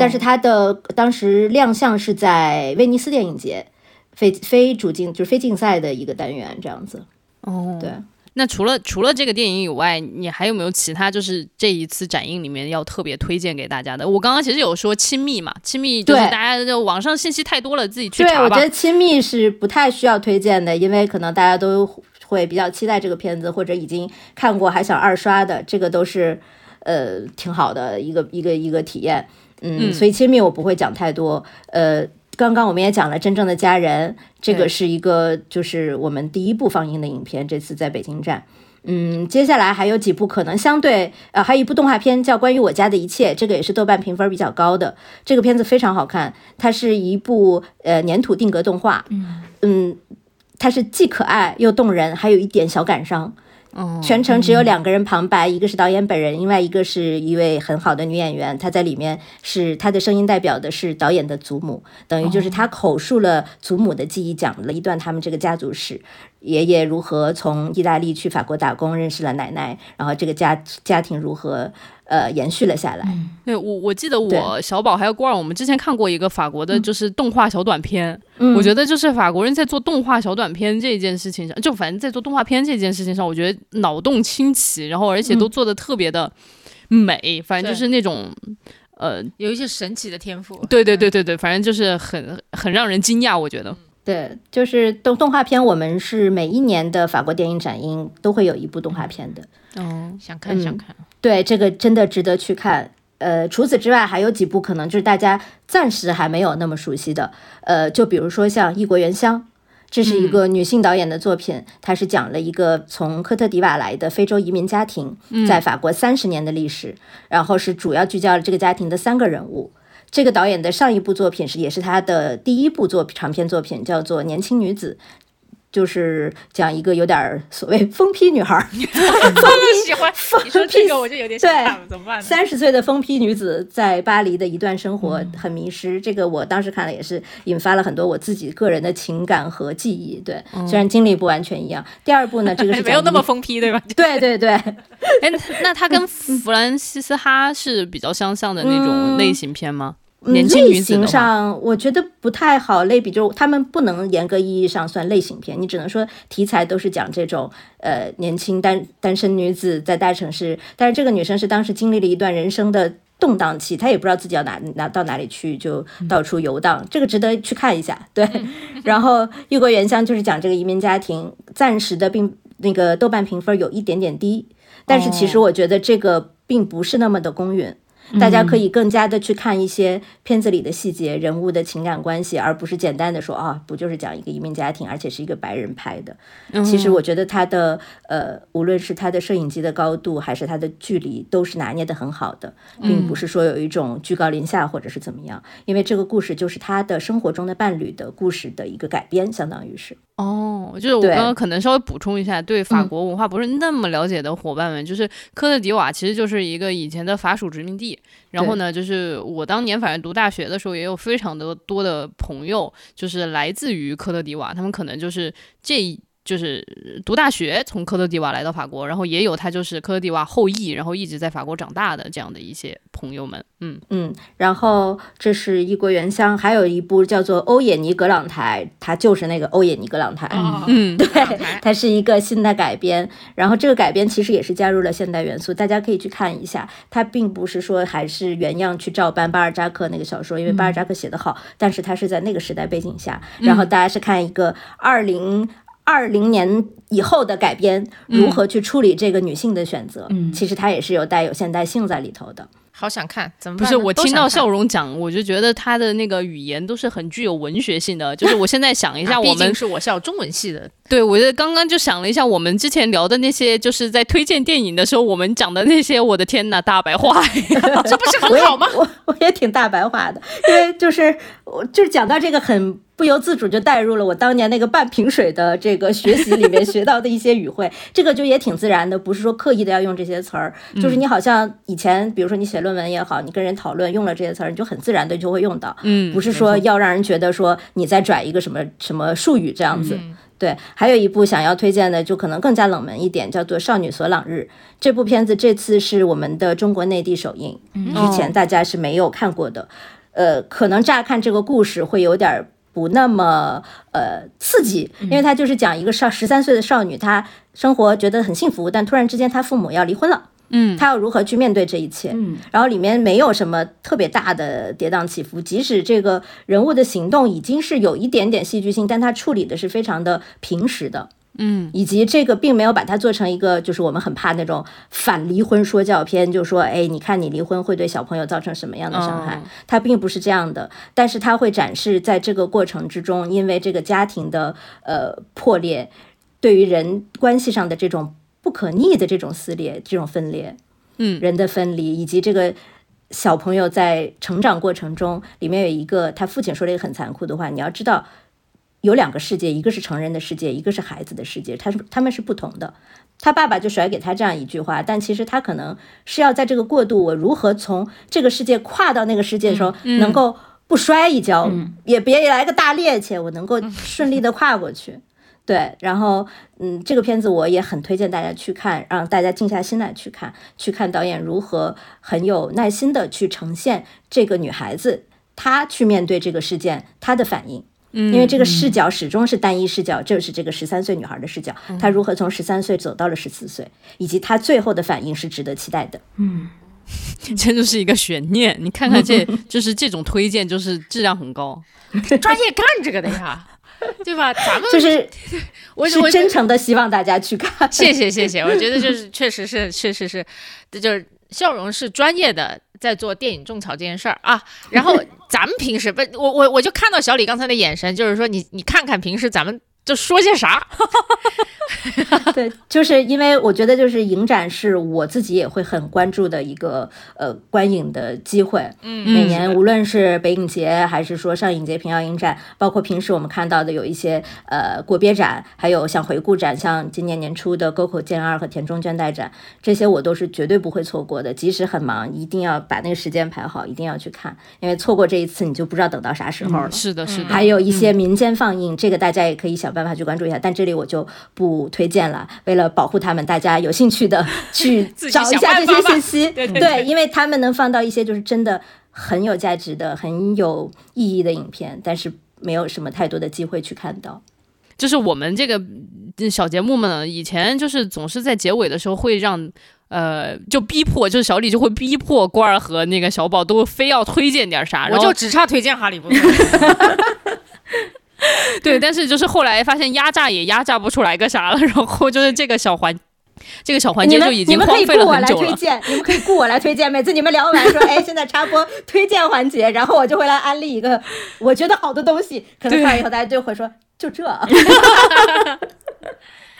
但是它的当时亮相是在威尼斯电影节，非非主竞就是非竞赛的一个单元这样子。哦，对。那除了除了这个电影以外，你还有没有其他就是这一次展映里面要特别推荐给大家的？我刚刚其实有说亲密嘛，亲密就是大家就网上信息太多了，自己去，查吧我觉。得亲密是不太需要推荐的，因为可能大家都会比较期待这个片子，或者已经看过还想二刷的，这个都是呃挺好的一个一个一个体验。嗯，所以亲密我不会讲太多。呃，刚刚我们也讲了《真正的家人》，这个是一个就是我们第一部放映的影片，这次在北京站。嗯，接下来还有几部可能相对，呃，还有一部动画片叫《关于我家的一切》，这个也是豆瓣评分比较高的。这个片子非常好看，它是一部呃粘土定格动画。嗯它是既可爱又动人，还有一点小感伤。全程只有两个人旁白，一个是导演本人，另外一个是一位很好的女演员。她在里面是她的声音代表的是导演的祖母，等于就是她口述了祖母的记忆，讲了一段他们这个家族史。爷爷如何从意大利去法国打工，认识了奶奶，然后这个家家庭如何呃延续了下来。对我我记得我小宝还有郭二，我们之前看过一个法国的，就是动画小短片。我觉得就是法国人在做动画小短片这件事情上，就反正在做动画片这件事情上，我觉得脑洞清奇，然后而且都做的特别的美，反正就是那种。呃，有一些神奇的天赋。对对对对对，反正就是很很让人惊讶，我觉得。对，就是动动画片，我们是每一年的法国电影展映都会有一部动画片的。哦，想看想看。对，这个真的值得去看。呃，除此之外，还有几部可能就是大家暂时还没有那么熟悉的。呃，就比如说像《异国原乡》，这是一个女性导演的作品，它是讲了一个从科特迪瓦来的非洲移民家庭在法国三十年的历史，然后是主要聚焦了这个家庭的三个人物。这个导演的上一部作品是也是他的第一部作长篇作品，叫做《年轻女子》，就是讲一个有点儿所谓疯批女孩儿，喜欢你说这个我就有点想看了，怎么办呢？三十岁的疯批女子在巴黎的一段生活嗯很迷失，这个我当时看了也是引发了很多我自己个人的情感和记忆。对，虽然经历不完全一样。第二部呢，这个是嗯 没有那么疯批，对吧？对 对对，哎，那他跟弗兰西斯哈是比较相像的那种类型片吗？年轻嗯类型上我觉得不太好类比，就是他们不能严格意义上算类型片，你只能说题材都是讲这种呃年轻单单身女子在大城市，但是这个女生是当时经历了一段人生的动荡期，她也不知道自己要哪哪到哪里去，就到处游荡，这个值得去看一下。对，然后《异国原乡》就是讲这个移民家庭，暂时的并那个豆瓣评分有一点点低，但是其实我觉得这个并不是那么的公允。大家可以更加的去看一些片子里的细节、人物的情感关系，而不是简单的说啊，不就是讲一个移民家庭，而且是一个白人拍的。其实我觉得他的呃，无论是他的摄影机的高度，还是他的距离，都是拿捏的很好的，并不是说有一种居高临下或者是怎么样。因为这个故事就是他的生活中的伴侣的故事的一个改编，相当于是。哦，就是我刚刚可能稍微补充一下，对法国文化不是那么了解的伙伴们，就是科特迪瓦其实就是一个以前的法属殖民地。然后呢，就是我当年反正读大学的时候，也有非常的多的朋友，就是来自于科特迪瓦，他们可能就是这。就是读大学，从科特迪瓦来到法国，然后也有他就是科特迪瓦后裔，然后一直在法国长大的这样的一些朋友们，嗯。嗯，然后这是异国原乡，还有一部叫做《欧也尼·格朗台》，它就是那个欧也尼·格朗台，嗯，对，它是一个新的改编，然后这个改编其实也是加入了现代元素，大家可以去看一下，它并不是说还是原样去照搬巴尔扎克那个小说，因为巴尔扎克写得好，但是它是在那个时代背景下，然后大家是看一个二零。二零年以后的改编，如何去处理这个女性的选择？嗯，其实它也是有带有现代性在里头的。好想看，怎么不是？我听到笑容讲，我就觉得他的那个语言都是很具有文学性的。就是我现在想一下，我们是我校中文系的，对我觉得刚刚就想了一下，我们之前聊的那些，就是在推荐电影的时候，我们讲的那些，我的天呐，大白话，这不是很好吗？我 我也挺大白话的，因为就是我就是讲到这个很。不由自主就带入了我当年那个半瓶水的这个学习里面学到的一些语汇，这个就也挺自然的，不是说刻意的要用这些词儿，就是你好像以前，比如说你写论文也好，你跟人讨论用了这些词儿，你就很自然的就会用到，嗯，不是说要让人觉得说你在拽一个什么什么术语这样子。对，还有一部想要推荐的，就可能更加冷门一点，叫做《少女索朗日》这部片子，这次是我们的中国内地首映，之前大家是没有看过的，呃，可能乍看这个故事会有点。不那么呃刺激，因为它就是讲一个少十三岁的少女，她生活觉得很幸福，但突然之间她父母要离婚了，嗯，他要如何去面对这一切？嗯，然后里面没有什么特别大的跌宕起伏，即使这个人物的行动已经是有一点点戏剧性，但他处理的是非常的平实的。嗯，以及这个并没有把它做成一个，就是我们很怕那种反离婚说教片，就说，哎，你看你离婚会对小朋友造成什么样的伤害？它并不是这样的，但是它会展示在这个过程之中，因为这个家庭的呃破裂，对于人关系上的这种不可逆的这种撕裂、这种分裂，嗯，人的分离，以及这个小朋友在成长过程中，里面有一个他父亲说了一个很残酷的话，你要知道。有两个世界，一个是成人的世界，一个是孩子的世界，他是他们是不同的。他爸爸就甩给他这样一句话，但其实他可能是要在这个过渡，我如何从这个世界跨到那个世界的时候，能够不摔一跤，也别来个大趔趄，我能够顺利的跨过去。对，然后嗯，这个片子我也很推荐大家去看，让大家静下心来去看，去看导演如何很有耐心的去呈现这个女孩子她去面对这个事件她的反应。因为这个视角始终是单一视角，就是这个十三岁女孩的视角，她如何从十三岁走到了十四岁，以及她最后的反应是值得期待的。嗯，这就是一个悬念。你看看这，就是这种推荐，就是质量很高，专业干这个的呀，对吧？咱们就是 我是真诚的希望大家去看。谢谢谢谢，我觉得就是确实是确实是，这就是笑容是专业的。在做电影种草这件事儿啊，然后咱们平时不，我我我就看到小李刚才的眼神，就是说你你看看平时咱们。就说些啥？对，就是因为我觉得，就是影展是我自己也会很关注的一个呃观影的机会。嗯，每年无论是北影节，还是说上影节、平遥影展，包括平时我们看到的有一些呃国别展，还有像回顾展，像今年年初的沟口健二和田中绢代展，这些我都是绝对不会错过的。即使很忙，一定要把那个时间排好，一定要去看，因为错过这一次，你就不知道等到啥时候了。是的，是的。还有一些民间放映，这个大家也可以想。办法去关注一下，但这里我就不推荐了。为了保护他们，大家有兴趣的去 找一下这些信息。对，因为他们能放到一些就是真的很有价值的、很有意义的影片，但是没有什么太多的机会去看到。就是我们这个小节目们，以前就是总是在结尾的时候会让呃，就逼迫，就是小李就会逼迫官儿和那个小宝都非要推荐点啥，我就只差推荐哈利波特。对，但是就是后来发现压榨也压榨不出来个啥了，然后就是这个小环这个小环节就已经你们可以荒废雇我来了很久了。推荐，你们可以雇我来推荐。每次你们聊完说，哎，现在插播推荐环节，然后我就会来安利一个我觉得好的东西。可能看完以后大家就会说，就这。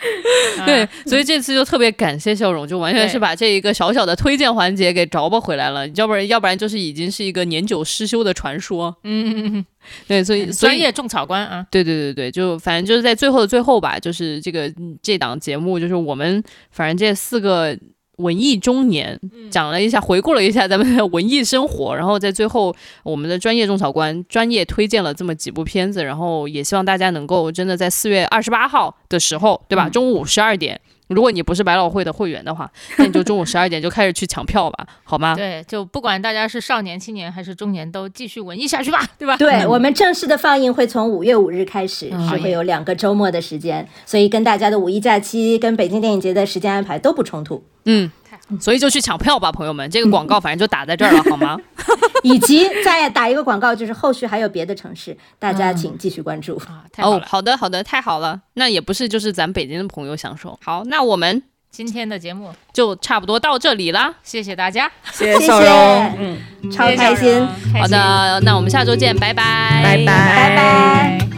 对，所以这次就特别感谢笑容，就完全是把这一个小小的推荐环节给着吧回来了，要不然要不然就是已经是一个年久失修的传说。嗯嗯嗯对，所以专业种草官啊，对对对对，就反正就是在最后的最后吧，就是这个嗯这档节目，就是我们反正这四个文艺中年讲了一下，回顾了一下咱们的文艺生活，然后在最后我们的专业种草官专业推荐了这么几部片子，然后也希望大家能够真的在四月二十八号的时候，对吧？中午十二点。如果你不是百老汇的会员的话，那你就中午十二点就开始去抢票吧，好吗？对，就不管大家是少年、青年还是中年，都继续文艺下去吧，对吧？对我们正式的放映会从五月五日开始，嗯是会有两个周末的时间，所以跟大家的五一假期、跟北京电影节的时间安排都不冲突。嗯，所以就去抢票吧，朋友们。这个广告反正就打在这儿了，好吗？以及再打一个广告，就是后续还有别的城市，大家请继续关注。啊，太好哦，了！好的，好的，太好了。那也不是就是咱北京的朋友享受。好，那我们今天的节目，就差不多到这里啦。谢谢大家，谢谢谢笑容，谢嗯。超开心，好的，那我们下周见，拜拜，拜拜拜拜。